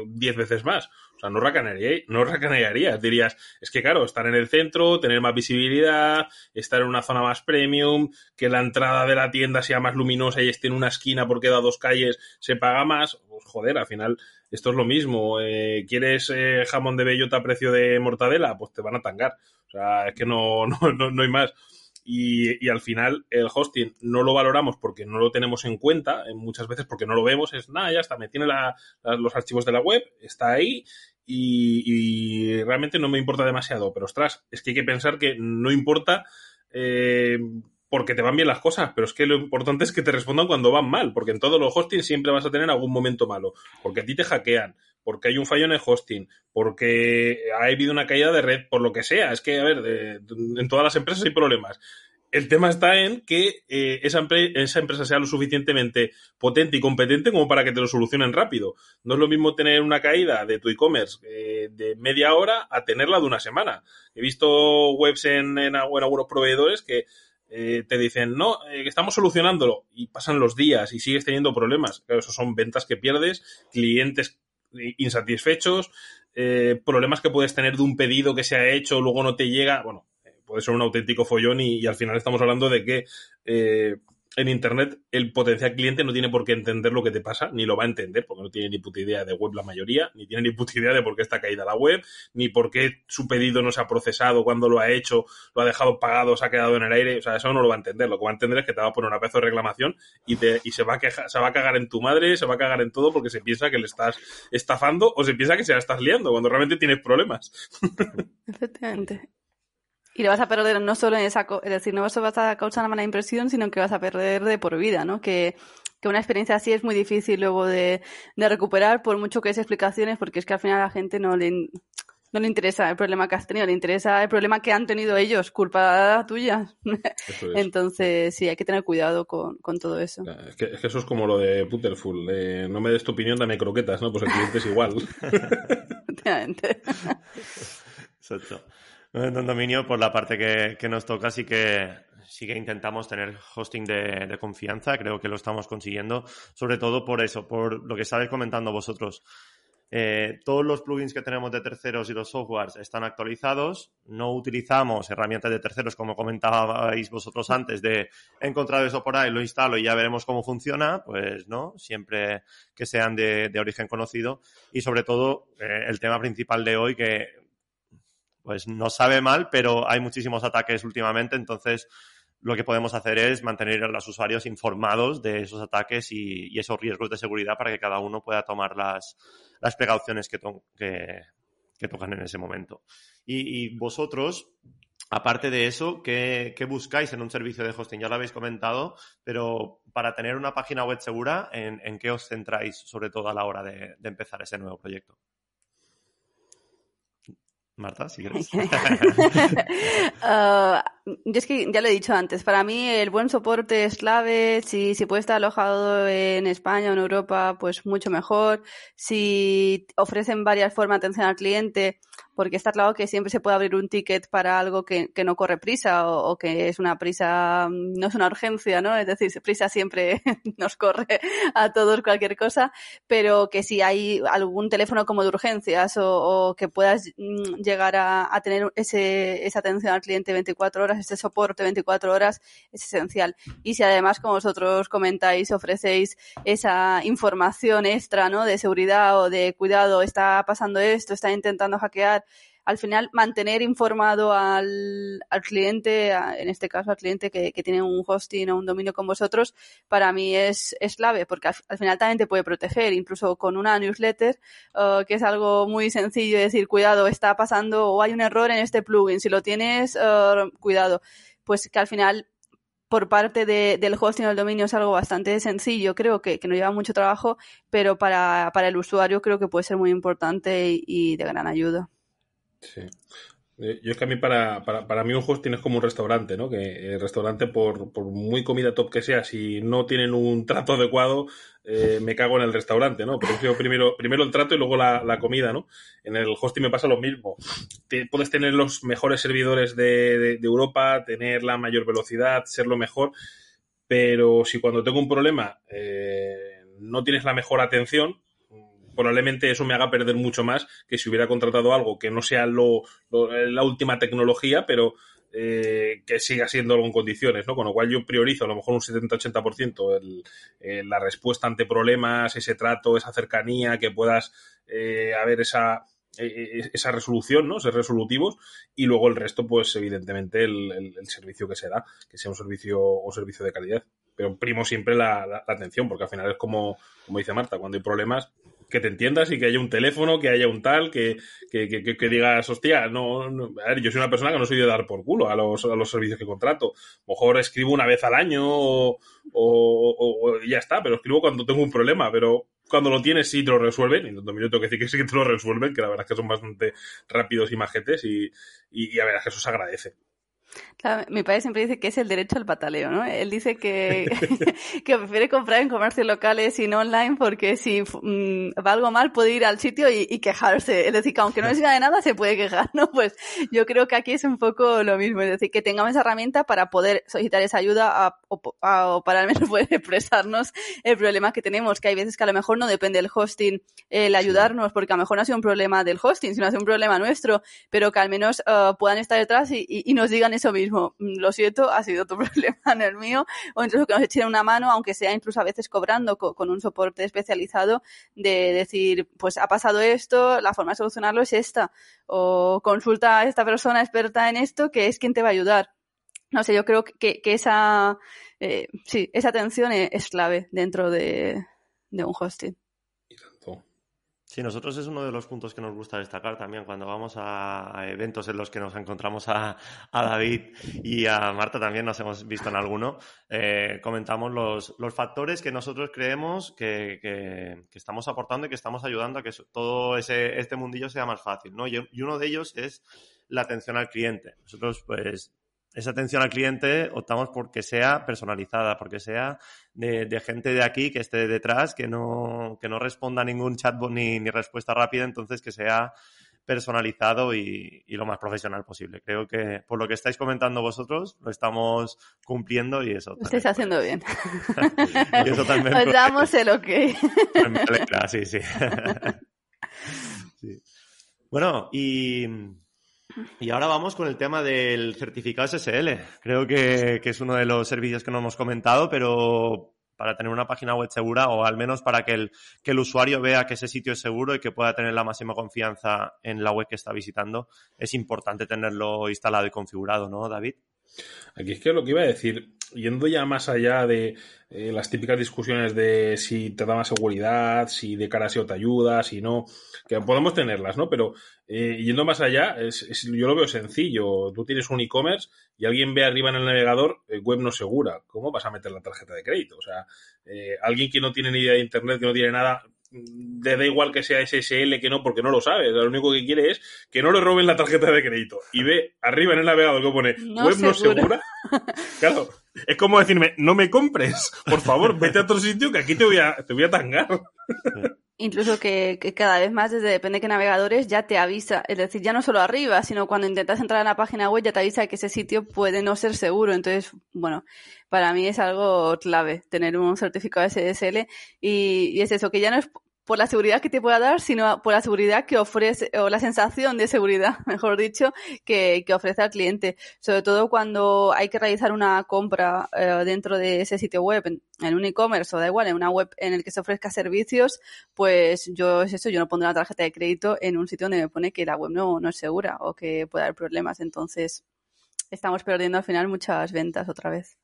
10 eh, veces más. O sea, no no racanearías. Dirías, es que claro, estar en el centro, tener más visibilidad, estar en una zona más premium, que la entrada de la tienda sea más luminosa y esté en una esquina porque da dos calles, se paga más. Pues joder, al final esto es lo mismo. Eh, ¿Quieres eh, jamón de bellota a precio de mortadela? Pues te van a tangar. O sea, es que no, no, no, no hay más. Y, al final el hosting no lo valoramos porque no lo tenemos en cuenta, muchas veces porque no lo vemos, es nada, ya está, me tiene la, los archivos de la web, está ahí y, y, realmente no me importa demasiado, pero ostras, es que hay que pensar que no importa eh, porque te van bien las cosas, pero es que lo importante es que te respondan cuando van mal, porque en todos los hostings siempre vas a tener algún momento malo, porque a ti te hackean, porque hay un fallo en el hosting, porque ha habido una caída de red, por lo que sea. Es que, a ver, en todas las empresas hay problemas. El tema está en que eh, esa, esa, empresa sea lo suficientemente potente y competente como para que te lo solucionen rápido. No es lo mismo tener una caída de tu e-commerce eh, de media hora a tenerla de una semana. He visto webs en, en, algunos proveedores que eh, te dicen, no, estamos solucionándolo y pasan los días y sigues teniendo problemas. Claro, eso son ventas que pierdes, clientes insatisfechos, eh, problemas que puedes tener de un pedido que se ha hecho, luego no te llega, bueno, puede ser un auténtico follón y, y al final estamos hablando de que eh, en Internet el potencial cliente no tiene por qué entender lo que te pasa, ni lo va a entender, porque no tiene ni puta idea de web la mayoría, ni tiene ni puta idea de por qué está caída la web, ni por qué su pedido no se ha procesado, cuando lo ha hecho, lo ha dejado pagado, se ha quedado en el aire, o sea, eso no lo va a entender. Lo que va a entender es que te va a poner una pedazo de reclamación y, te, y se, va a quejar, se va a cagar en tu madre, se va a cagar en todo porque se piensa que le estás estafando o se piensa que se la estás liando, cuando realmente tienes problemas. Efectivamente. Y lo vas a perder no solo en esa, es decir, no vas a causar una mala impresión, sino que vas a perder de por vida, ¿no? Que, que una experiencia así es muy difícil luego de, de recuperar, por mucho que es explicaciones, porque es que al final a la gente no le, no le interesa el problema que has tenido, le interesa el problema que han tenido ellos, culpa tuya. Es. Entonces, sí, hay que tener cuidado con, con todo eso. Es que, es que, eso es como lo de Putterful, de no me des tu opinión, dame croquetas, ¿no? Pues el cliente es igual. Exacto. En Don Dominio, por la parte que, nos toca, sí que, sí que intentamos tener hosting de, confianza. Creo que lo estamos consiguiendo, sobre todo por eso, por lo que estáis comentando vosotros. Eh, todos los plugins que tenemos de terceros y los softwares están actualizados. No utilizamos herramientas de terceros, como comentabais vosotros antes, de he encontrado eso por ahí, lo instalo y ya veremos cómo funciona. Pues no, siempre que sean de, de origen conocido. Y sobre todo, eh, el tema principal de hoy, que pues no sabe mal, pero hay muchísimos ataques últimamente, entonces lo que podemos hacer es mantener a los usuarios informados de esos ataques y, esos riesgos de seguridad para que cada uno pueda tomar las, las precauciones que, to que, que, tocan en ese momento. Y, vosotros, aparte de eso, ¿qué, ¿qué, buscáis en un servicio de hosting? Ya lo habéis comentado, pero para tener una página web segura, ¿en, qué os centráis sobre todo a la hora de empezar ese nuevo proyecto? Marta, si quieres. uh, yo es que ya lo he dicho antes, para mí el buen soporte es clave, si, si puede estar alojado en España o en Europa, pues mucho mejor. Si ofrecen varias formas de atención al cliente, porque está claro que siempre se puede abrir un ticket para algo que, que no corre prisa o, que es una prisa, no es una urgencia, ¿no? Es decir, prisa siempre nos corre a todos cualquier cosa, pero que si hay algún teléfono como de urgencias o, que puedas llegar a, a tener ese, esa atención al cliente 24 horas, este soporte 24 horas, es esencial. Y si además, como vosotros comentáis, ofrecéis esa información extra, ¿no? De seguridad o de cuidado, está pasando esto, está intentando hackear, al final mantener informado al, al cliente, en este caso al cliente que, que, tiene un hosting o un dominio con vosotros, para mí es, es clave, porque al, al, final también te puede proteger, incluso con una newsletter, uh, que es algo muy sencillo, decir, cuidado, está pasando o hay un error en este plugin, si lo tienes, uh, cuidado, pues que al final por parte de, del hosting o el dominio es algo bastante sencillo, creo que, que no lleva mucho trabajo, pero para, para, el usuario creo que puede ser muy importante y de gran ayuda. Sí. Eh, yo es que a mí, para, para, para mí, un hosting es como un restaurante, ¿no? Que el restaurante, por, por muy comida top que sea, si no tienen un trato adecuado, eh, me cago en el restaurante, ¿no? Pero primero, primero el trato y luego la, la, comida, ¿no? En el hosting me pasa lo mismo. Puedes tener los mejores servidores de, de, de Europa, tener la mayor velocidad, ser lo mejor, pero si cuando tengo un problema eh, no tienes la mejor atención, probablemente eso me haga perder mucho más que si hubiera contratado algo que no sea lo, lo la última tecnología, pero eh, que siga siendo algo en condiciones, ¿no? Con lo cual yo priorizo a lo mejor un 70-80% el, eh, la respuesta ante problemas, ese trato, esa cercanía, que puedas eh, haber esa, eh, esa resolución, ¿no? Ser resolutivos y luego el resto, pues evidentemente el, el, el, servicio que se da, que sea un servicio, un servicio de calidad. Pero primo siempre la, la, la atención, porque al final es como, como dice Marta, cuando hay problemas, que te entiendas y que haya un teléfono, que haya un tal, que, que, que, que digas, hostia, no, no, a ver, yo soy una persona que no soy de dar por culo a los, a los servicios que contrato. Mejor escribo una vez al año o, o, o, ya está, pero escribo cuando tengo un problema, pero cuando lo tienes sí te lo resuelven, y yo tengo que decir que sí que te lo resuelven, que la verdad es que son bastante rápidos y majetes y, y, y a ver, que eso se agradece. Claro, mi padre siempre dice que es el derecho al pataleo, ¿no? Él dice que, que prefiere comprar en comercios locales y no online porque si mmm, va algo mal puede ir al sitio y, y, quejarse. Es decir, que aunque no necesita de nada se puede quejar, ¿no? Pues yo creo que aquí es un poco lo mismo. Es decir, que tengamos esa herramienta para poder solicitar esa ayuda a, a, o para al menos poder expresarnos el problema que tenemos. Que hay veces que a lo mejor no depende del hosting el ayudarnos porque a lo mejor no ha sido un problema del hosting, sino ha sido un problema nuestro, pero que al menos uh, puedan estar detrás y, y, y nos digan eso mismo. Mm, lo siento, ha sido tu problema, no el mío. O incluso que nos echen una mano, aunque sea incluso a veces cobrando con, un soporte especializado, de decir, pues ha pasado esto, la forma de solucionarlo es esta. O consulta a esta persona experta en esto, que es quien te va a ayudar. No sé, yo creo que, que esa, eh, sí, esa atención es, es clave dentro de, de un hosting. Sí, nosotros es uno de los puntos que nos gusta destacar también cuando vamos a, eventos en los que nos encontramos a, David y a Marta también, nos hemos visto en alguno, eh, comentamos los, factores que nosotros creemos que, estamos aportando y que estamos ayudando a que todo ese, este mundillo sea más fácil, ¿no? Y uno de ellos es la atención al cliente. Nosotros, pues, esa atención al cliente optamos porque sea personalizada, porque sea de, de, gente de aquí que esté detrás, que no, que no responda a ningún chatbot ni, ni respuesta rápida, entonces que sea personalizado y, y, lo más profesional posible. Creo que por lo que estáis comentando vosotros, lo estamos cumpliendo y eso. Lo estáis haciendo bien. y eso también. Os damos el ok. Me alegra, sí, sí. sí. Bueno, y y ahora vamos con el tema del certificado SSL. Creo que, es uno de los servicios que no hemos comentado, pero para tener una página web segura o al menos para que el, que el usuario vea que ese sitio es seguro y que pueda tener la máxima confianza en la web que está visitando, es importante tenerlo instalado y configurado, ¿no, David? Aquí es que lo que iba a decir, yendo ya más allá de eh, las típicas discusiones de si te da más seguridad, si de cara a SEO te ayuda, si no, que podemos tenerlas, ¿no? Pero eh, yendo más allá, es, yo lo veo sencillo. Tú tienes un e-commerce y alguien ve arriba en el navegador eh, web no segura. ¿Cómo vas a meter la tarjeta de crédito? O sea, alguien que no tiene ni idea de Internet, que no tiene nada, le da igual que sea SSL que no, porque no lo sabe. Lo único que quiere es que no le roben la tarjeta de crédito. Y ve arriba en el navegador que pone no web no segura. claro, es como decirme, no me compres, por favor, vete a otro sitio que aquí te voy a, te voy a tangar. Incluso que, que, cada vez más, desde depende de qué navegadores, ya te avisa. Es decir, ya no solo arriba, sino cuando intentas entrar en la página web ya te avisa que ese sitio puede no ser seguro. Entonces, bueno, para mí es algo clave tener un certificado SSL y, y es eso, que ya no es por la seguridad que te pueda dar, sino por la seguridad que ofrece, o la sensación de seguridad, mejor dicho, que, que ofrece al cliente. Sobre todo cuando hay que realizar una compra eh, dentro de ese sitio web, en, un e-commerce o da igual, en una web en el que se ofrezca servicios, pues yo es eso, yo no pondré una tarjeta de crédito en un sitio donde me pone que la web no, no es segura o que puede haber problemas. Entonces, estamos perdiendo al final muchas ventas otra vez.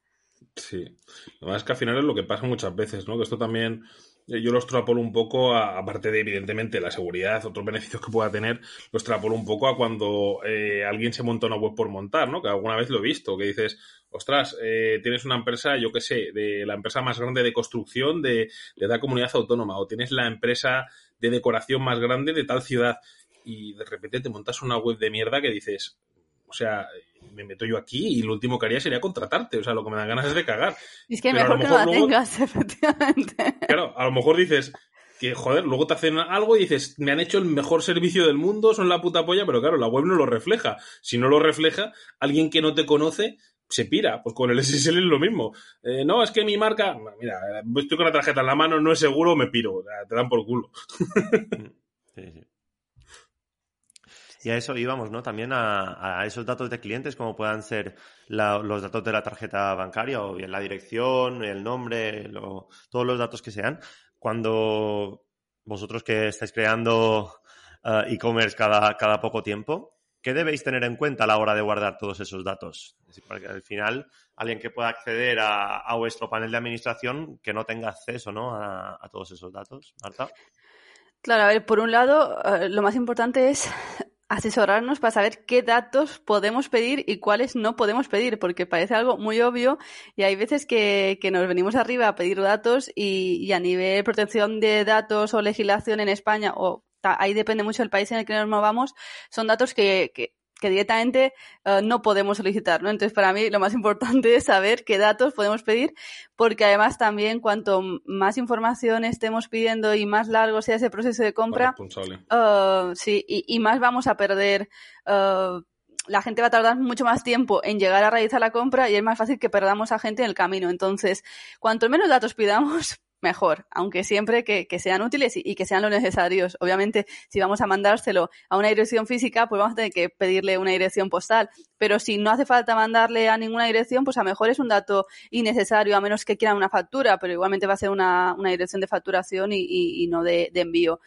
Sí. Además es que al final es lo que pasa muchas veces, ¿no? Que esto también yo lo extrapolo un poco, a, aparte de evidentemente la seguridad, otros beneficios que pueda tener, lo extrapolo un poco a cuando eh, alguien se monta una web por montar, ¿no? Que alguna vez lo he visto, que dices, ostras, eh, tienes una empresa, yo qué sé, de la empresa más grande de construcción de, de tal comunidad autónoma, o tienes la empresa de decoración más grande de tal ciudad y de repente te montas una web de mierda que dices, o sea, me meto yo aquí y lo último que haría sería contratarte. O sea, lo que me dan ganas es de cagar. Y es que mejor, que no la tengas, efectivamente. Claro, a lo mejor dices que, joder, luego te hacen algo y dices, me han hecho el mejor servicio del mundo, son la puta polla, pero claro, la web no lo refleja. Si no lo refleja, alguien que no te conoce se pira. Pues con el SSL es lo mismo. Eh, no, es que mi marca, mira, estoy con la tarjeta en la mano, no es seguro, me piro. Te dan por culo. Sí, sí. Y a eso íbamos, ¿no? También a, esos datos de clientes, como puedan ser los datos de la tarjeta bancaria o bien la dirección, el nombre, todos los datos que sean. Cuando vosotros que estáis creando eh, e-commerce cada, poco tiempo, ¿qué debéis tener en cuenta a la hora de guardar todos esos datos? porque al final, alguien que pueda acceder a, vuestro panel de administración, que no tenga acceso ¿no? A, a todos esos datos. Marta. Claro, a ver, por un lado, eh, lo más importante es asesorarnos para saber qué datos podemos pedir y cuáles no podemos pedir, porque parece algo muy obvio y hay veces que, que nos venimos arriba a pedir datos y, y, a nivel protección de datos o legislación en España, o ahí depende mucho del país en el que nos movamos, son datos que, que que directamente eh, no podemos solicitar, ¿no? Entonces, para mí lo más importante es saber qué datos podemos pedir, porque además también cuanto más información estemos pidiendo y más largo sea ese proceso de compra, uh, sí, y, y, más vamos a perder. Uh, la gente va a tardar mucho más tiempo en llegar a realizar la compra y es más fácil que perdamos a gente en el camino. Entonces, cuanto menos datos pidamos, mejor, aunque siempre que, sean útiles y, que sean lo necesarios. Obviamente, si vamos a mandárselo a una dirección física, pues vamos a tener que pedirle una dirección postal. Pero si no hace falta mandarle a ninguna dirección, pues a lo mejor es un dato innecesario, a menos que quieran una factura, pero igualmente va a ser una, dirección de facturación y, no de, de envío.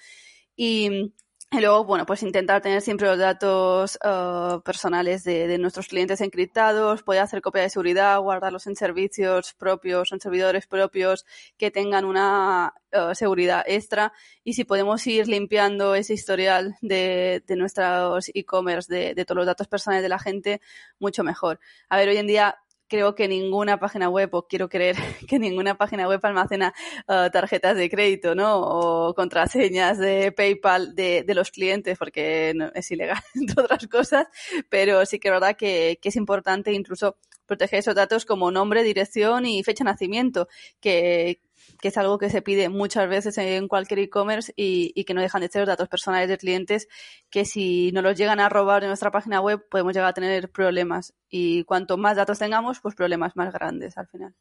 Y y luego, bueno, pues intentar tener siempre los datos uh, personales de, de, nuestros clientes encriptados, poder hacer copia de seguridad, guardarlos en servicios propios, en servidores propios que tengan una uh, seguridad extra. Y si podemos ir limpiando ese historial de, de nuestros e-commerce, de, de todos los datos personales de la gente, mucho mejor. A ver, hoy en día creo que ninguna página web, o quiero creer que ninguna página web almacena uh, tarjetas de crédito, ¿no? O contraseñas de PayPal de, de los clientes, porque es ilegal, entre otras cosas, pero sí que es verdad que, que es importante incluso proteger esos datos como nombre, dirección y fecha de nacimiento, que, que es algo que se pide muchas veces en cualquier e-commerce y, que no dejan de ser datos personales de clientes que si no los llegan a robar en nuestra página web podemos llegar a tener problemas y cuanto más datos tengamos pues problemas más grandes al final.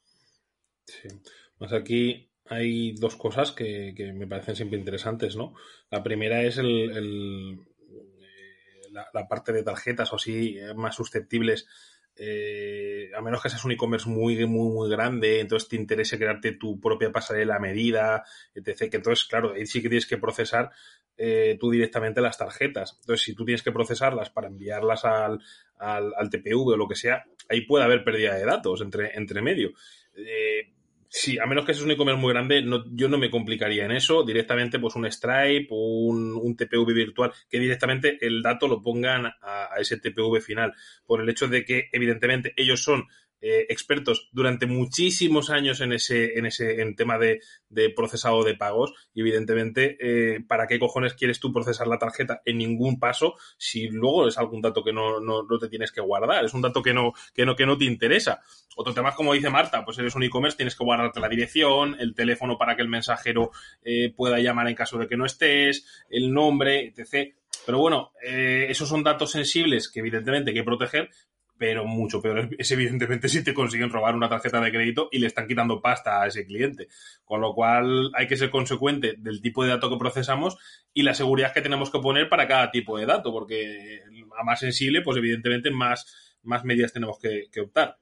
Sí, pues aquí hay dos cosas que, me parecen siempre interesantes, ¿no? La primera es el, eh, la, parte de tarjetas o así eh, más susceptibles eh, a menos que seas un e-commerce muy, muy, muy grande, entonces te interese crearte tu propia pasarela a medida, etc. Que entonces, claro, ahí sí que tienes que procesar eh, tú directamente las tarjetas. Entonces, si tú tienes que procesarlas para enviarlas al, al, TPV o lo que sea, ahí puede haber pérdida de datos entre, entre medio. Eh, Sí, a menos que seas un e-commerce muy grande, no, yo no me complicaría en eso. Directamente, pues un Stripe o un, un TPV virtual, que directamente el dato lo pongan a, a, ese TPV final. Por el hecho de que, evidentemente, ellos son eh, expertos durante muchísimos años en ese, en ese, en tema de, de procesado de pagos. Y evidentemente, eh, ¿para qué cojones quieres tú procesar la tarjeta en ningún paso si luego es algún dato que no, no, no te tienes que guardar? Es un dato que no, que no, que no te interesa. Otro tema es como dice Marta, pues eres un e-commerce, tienes que guardarte la dirección, el teléfono para que el mensajero eh, pueda llamar en caso de que no estés, el nombre, etc. Pero bueno, esos son datos sensibles que evidentemente hay que proteger, pero mucho peor es evidentemente si te consiguen robar una tarjeta de crédito y le están quitando pasta a ese cliente. Con lo cual hay que ser consecuente del tipo de dato que procesamos y la seguridad que tenemos que poner para cada tipo de dato, porque a más sensible, pues evidentemente más, más medidas tenemos que, que optar.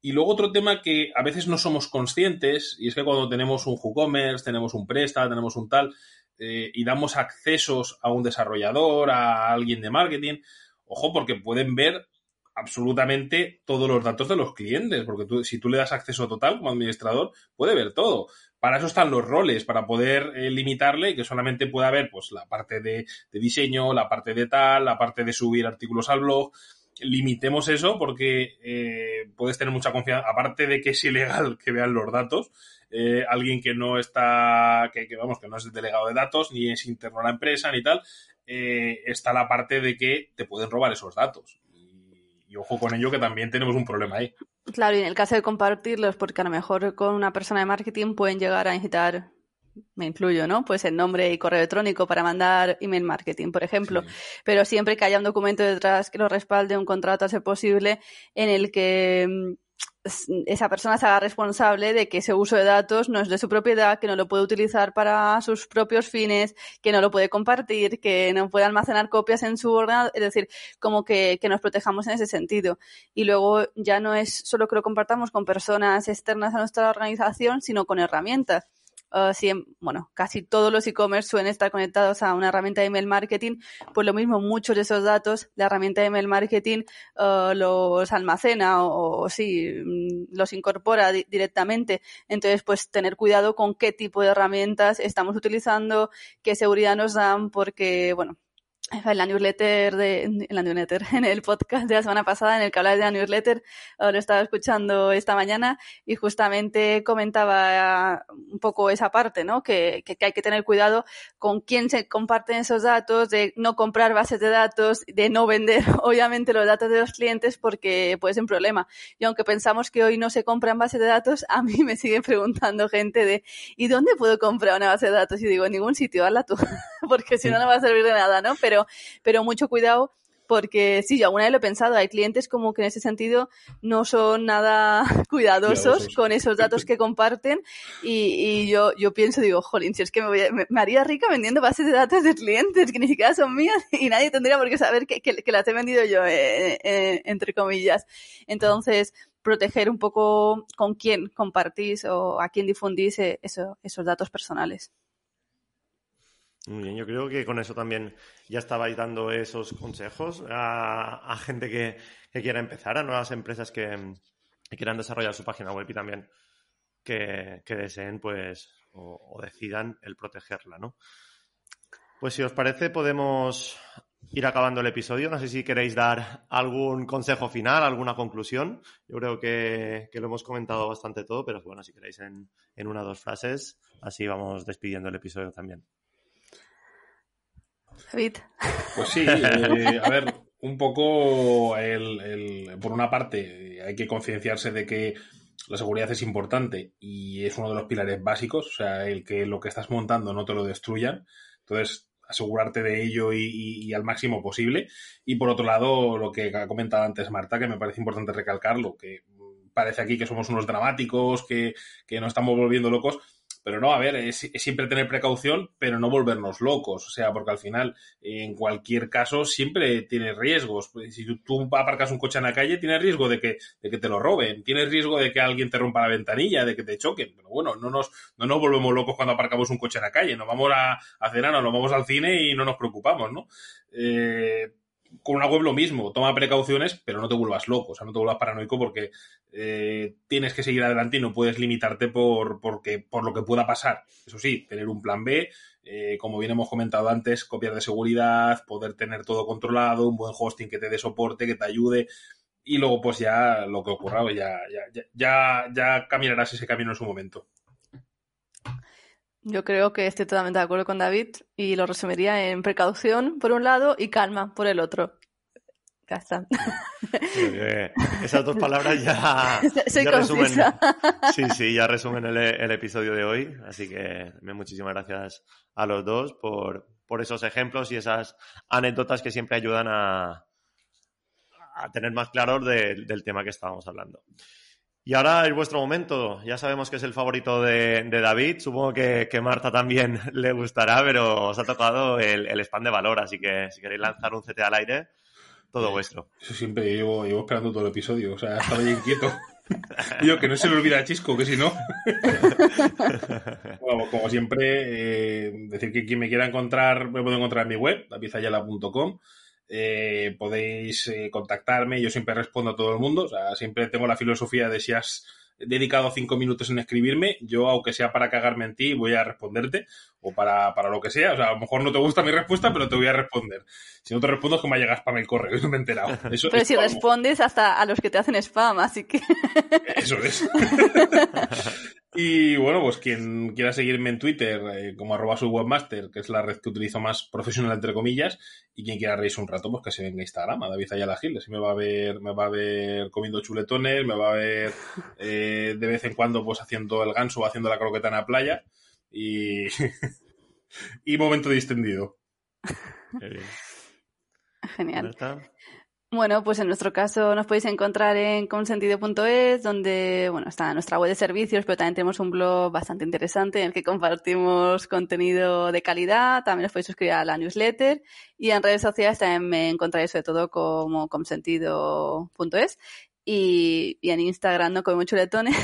Y luego otro tema que a veces no somos conscientes, y es que cuando tenemos un WooCommerce, tenemos un Presta, tenemos un tal, eh, y damos accesos a un desarrollador, a alguien de marketing, ojo, porque pueden ver absolutamente todos los datos de los clientes, porque tú, si tú le das acceso total como administrador, puede ver todo. Para eso están los roles, para poder eh, limitarle y que solamente pueda ver pues, la parte de, diseño, la parte de tal, la parte de subir artículos al blog. Limitemos eso porque eh, puedes tener mucha confianza, aparte de que es ilegal que vean los datos, eh, alguien que no está, que, vamos, que no es delegado de datos, ni es interno a la empresa, ni tal, está la parte de que te pueden robar esos datos. Y, ojo con ello que también tenemos un problema ahí. Claro, y en el caso de compartirlos, porque a lo mejor con una persona de marketing pueden llegar a necesitar me incluyo, ¿no? Pues el nombre y correo electrónico para mandar email marketing, por ejemplo. Pero siempre que haya un documento detrás que lo respalde, un contrato a ser posible, en el que mm, esa persona se haga responsable de que ese uso de datos no es de su propiedad, que no lo puede utilizar para sus propios fines, que no lo puede compartir, que no puede almacenar copias en su ordenador, es decir, como que, que nos protejamos en ese sentido. Y luego ya no es solo que lo compartamos con personas externas a nuestra organización, sino con herramientas bueno, casi todos los e-commerce suelen estar conectados a una herramienta de email marketing, pues lo mismo, muchos de esos datos, la herramienta de email marketing uh, los almacena o, sí, mm, los incorpora directamente. Entonces, pues tener cuidado con qué tipo de herramientas estamos utilizando, qué seguridad nos dan, porque, bueno, en la newsletter de en la newsletter, en el podcast de la semana pasada en el que hablaba de la newsletter lo estaba escuchando esta mañana y justamente comentaba un poco esa parte no que, que, hay que tener cuidado con quién se comparten esos datos de no comprar bases de datos de no vender obviamente los datos de los clientes porque puede ser un problema. Y aunque pensamos que hoy no se compran bases de datos a mí me siguen preguntando gente de ¿y dónde puedo comprar una base de datos? y digo en ningún sitio hazla tú porque si no no va a servir de nada no pero pero, mucho cuidado porque sí, yo alguna vez lo he pensado, hay clientes como que en ese sentido no son nada cuidadosos, con esos datos que comparten y, yo, yo pienso, digo, jolín, si es que me, me, haría rica vendiendo bases de datos de clientes que ni siquiera son mías y nadie tendría por qué saber que, que, las he vendido yo, eh, eh, entre comillas. Entonces, proteger un poco con quién compartís o a quién difundís eh, esos datos personales. Bien, yo creo que con eso también ya estabais dando esos consejos a, gente que, quiera empezar, a nuevas empresas que, quieran desarrollar su página web y también que, deseen pues o, decidan el protegerla, ¿no? Pues si os parece podemos ir acabando el episodio. No sé si queréis dar algún consejo final, alguna conclusión. Yo creo que, lo hemos comentado bastante todo, pero bueno, si queréis en una o dos frases, así vamos despidiendo el episodio también. Pues sí, eh, a ver, un poco el, por una parte hay que concienciarse de que la seguridad es importante y es uno de los pilares básicos, o sea, el que lo que estás montando no te lo destruyan. Entonces, asegurarte de ello y, al máximo posible. Y por otro lado, lo que ha comentado antes Marta, que me parece importante recalcarlo, que parece aquí que somos unos dramáticos, que, que nos estamos volviendo locos pero no, a ver, es, siempre tener precaución, pero no volvernos locos. O sea, porque al final, en cualquier caso, siempre tienes riesgos. Pues, si tú, aparcas un coche en la calle, tienes riesgo de que, de que te lo roben. Tienes riesgo de que alguien te rompa la ventanilla, de que te choquen. Pero bueno, no nos, no nos volvemos locos cuando aparcamos un coche en la calle. Nos vamos a, a cenar, nos vamos al cine y no nos preocupamos, ¿no? Eh, con una web lo mismo, toma precauciones, pero no te vuelvas loco, o sea, no te vuelvas paranoico porque eh, tienes que seguir adelante y no puedes limitarte por, porque, por lo que pueda pasar. Eso sí, tener un plan B, eh, como bien hemos comentado antes, copias de seguridad, poder tener todo controlado, un buen hosting que te dé soporte, que te ayude. Y luego, pues ya lo que ocurra, ya, ya, ya, ya caminarás ese camino en su momento. Yo creo que estoy totalmente de acuerdo con David y lo resumiría en precaución por un lado y calma por el otro. Ya está. esas dos palabras ya, resumen. Sí, sí, ya resumen el, episodio de hoy. Así que muchísimas gracias a los dos por, por esos ejemplos y esas anécdotas que siempre ayudan a, a tener más claro del tema que estábamos hablando. Y ahora es vuestro momento. Ya sabemos que es el favorito de, David. Supongo que, que, Marta también le gustará, pero os ha tocado el, el spam de valor. Así que si queréis lanzar un CT al aire, todo vuestro. Eso siempre llevo, llevo esperando todo el episodio. O sea, estaba ahí inquieto. Digo, que no se le olvida a Chisco, que si no. bueno, como siempre, eh, decir que quien me quiera encontrar, me puede encontrar en mi web, lapizayala.com. Eh, podéis eh, contactarme, yo siempre respondo a todo el mundo, o sea, siempre tengo la filosofía de si has dedicado cinco minutos en escribirme, yo, aunque sea para cagarme en ti, voy a responderte, o para, para lo que sea, o sea, a lo mejor no te gusta mi respuesta, pero te voy a responder. Si no te respondo es que me llegas spam el correo, no me he enterado. pero si respondes hasta a los que te hacen spam, así que... Eso es. Y bueno, pues quien quiera seguirme en Twitter eh, como arroba su webmaster, que es la red que utilizo más profesional entre comillas, y quien quiera reírse un rato, pues que se venga a Instagram, a David Ayala Gil, así me va a ver, me va a ver comiendo chuletones, me va a ver eh, de vez en cuando pues haciendo el ganso o haciendo la croqueta en la playa y, y momento distendido. Qué bien. Genial. Bueno, pues en nuestro caso nos podéis encontrar en consentido.es, donde, bueno, está nuestra web de servicios, pero también tenemos un blog bastante interesante en el que compartimos contenido de calidad. También os podéis suscribir a la newsletter y en redes sociales también me encontráis sobre todo como consentido.es y, y en Instagram no comemos chuletones.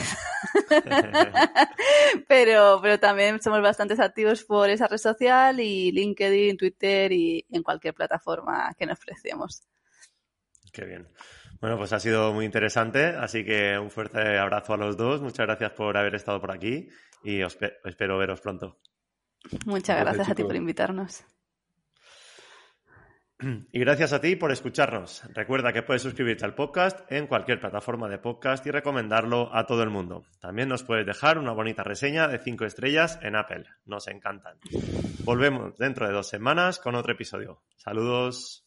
pero, pero también somos bastante activos por esa red social y LinkedIn, Twitter y en cualquier plataforma que nos preciemos. Qué bien. Bueno, pues ha sido muy interesante, así que un fuerte abrazo a los dos. Muchas gracias por haber estado por aquí y os pe- espero veros pronto. Muchas Gracias, gracias a ti por invitarnos. Y gracias a ti por escucharnos. Recuerda que puedes suscribirte al podcast en cualquier plataforma de podcast y recomendarlo a todo el mundo. También nos puedes dejar una bonita reseña de 5 estrellas en Apple. Nos encantan. Volvemos dentro de dos semanas con otro episodio. Saludos.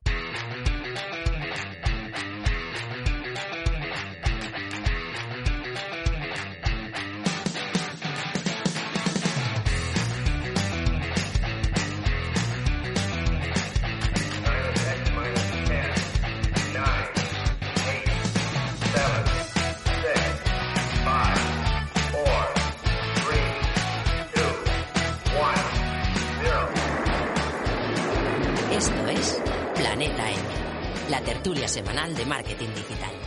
La tertulia semanal de marketing digital.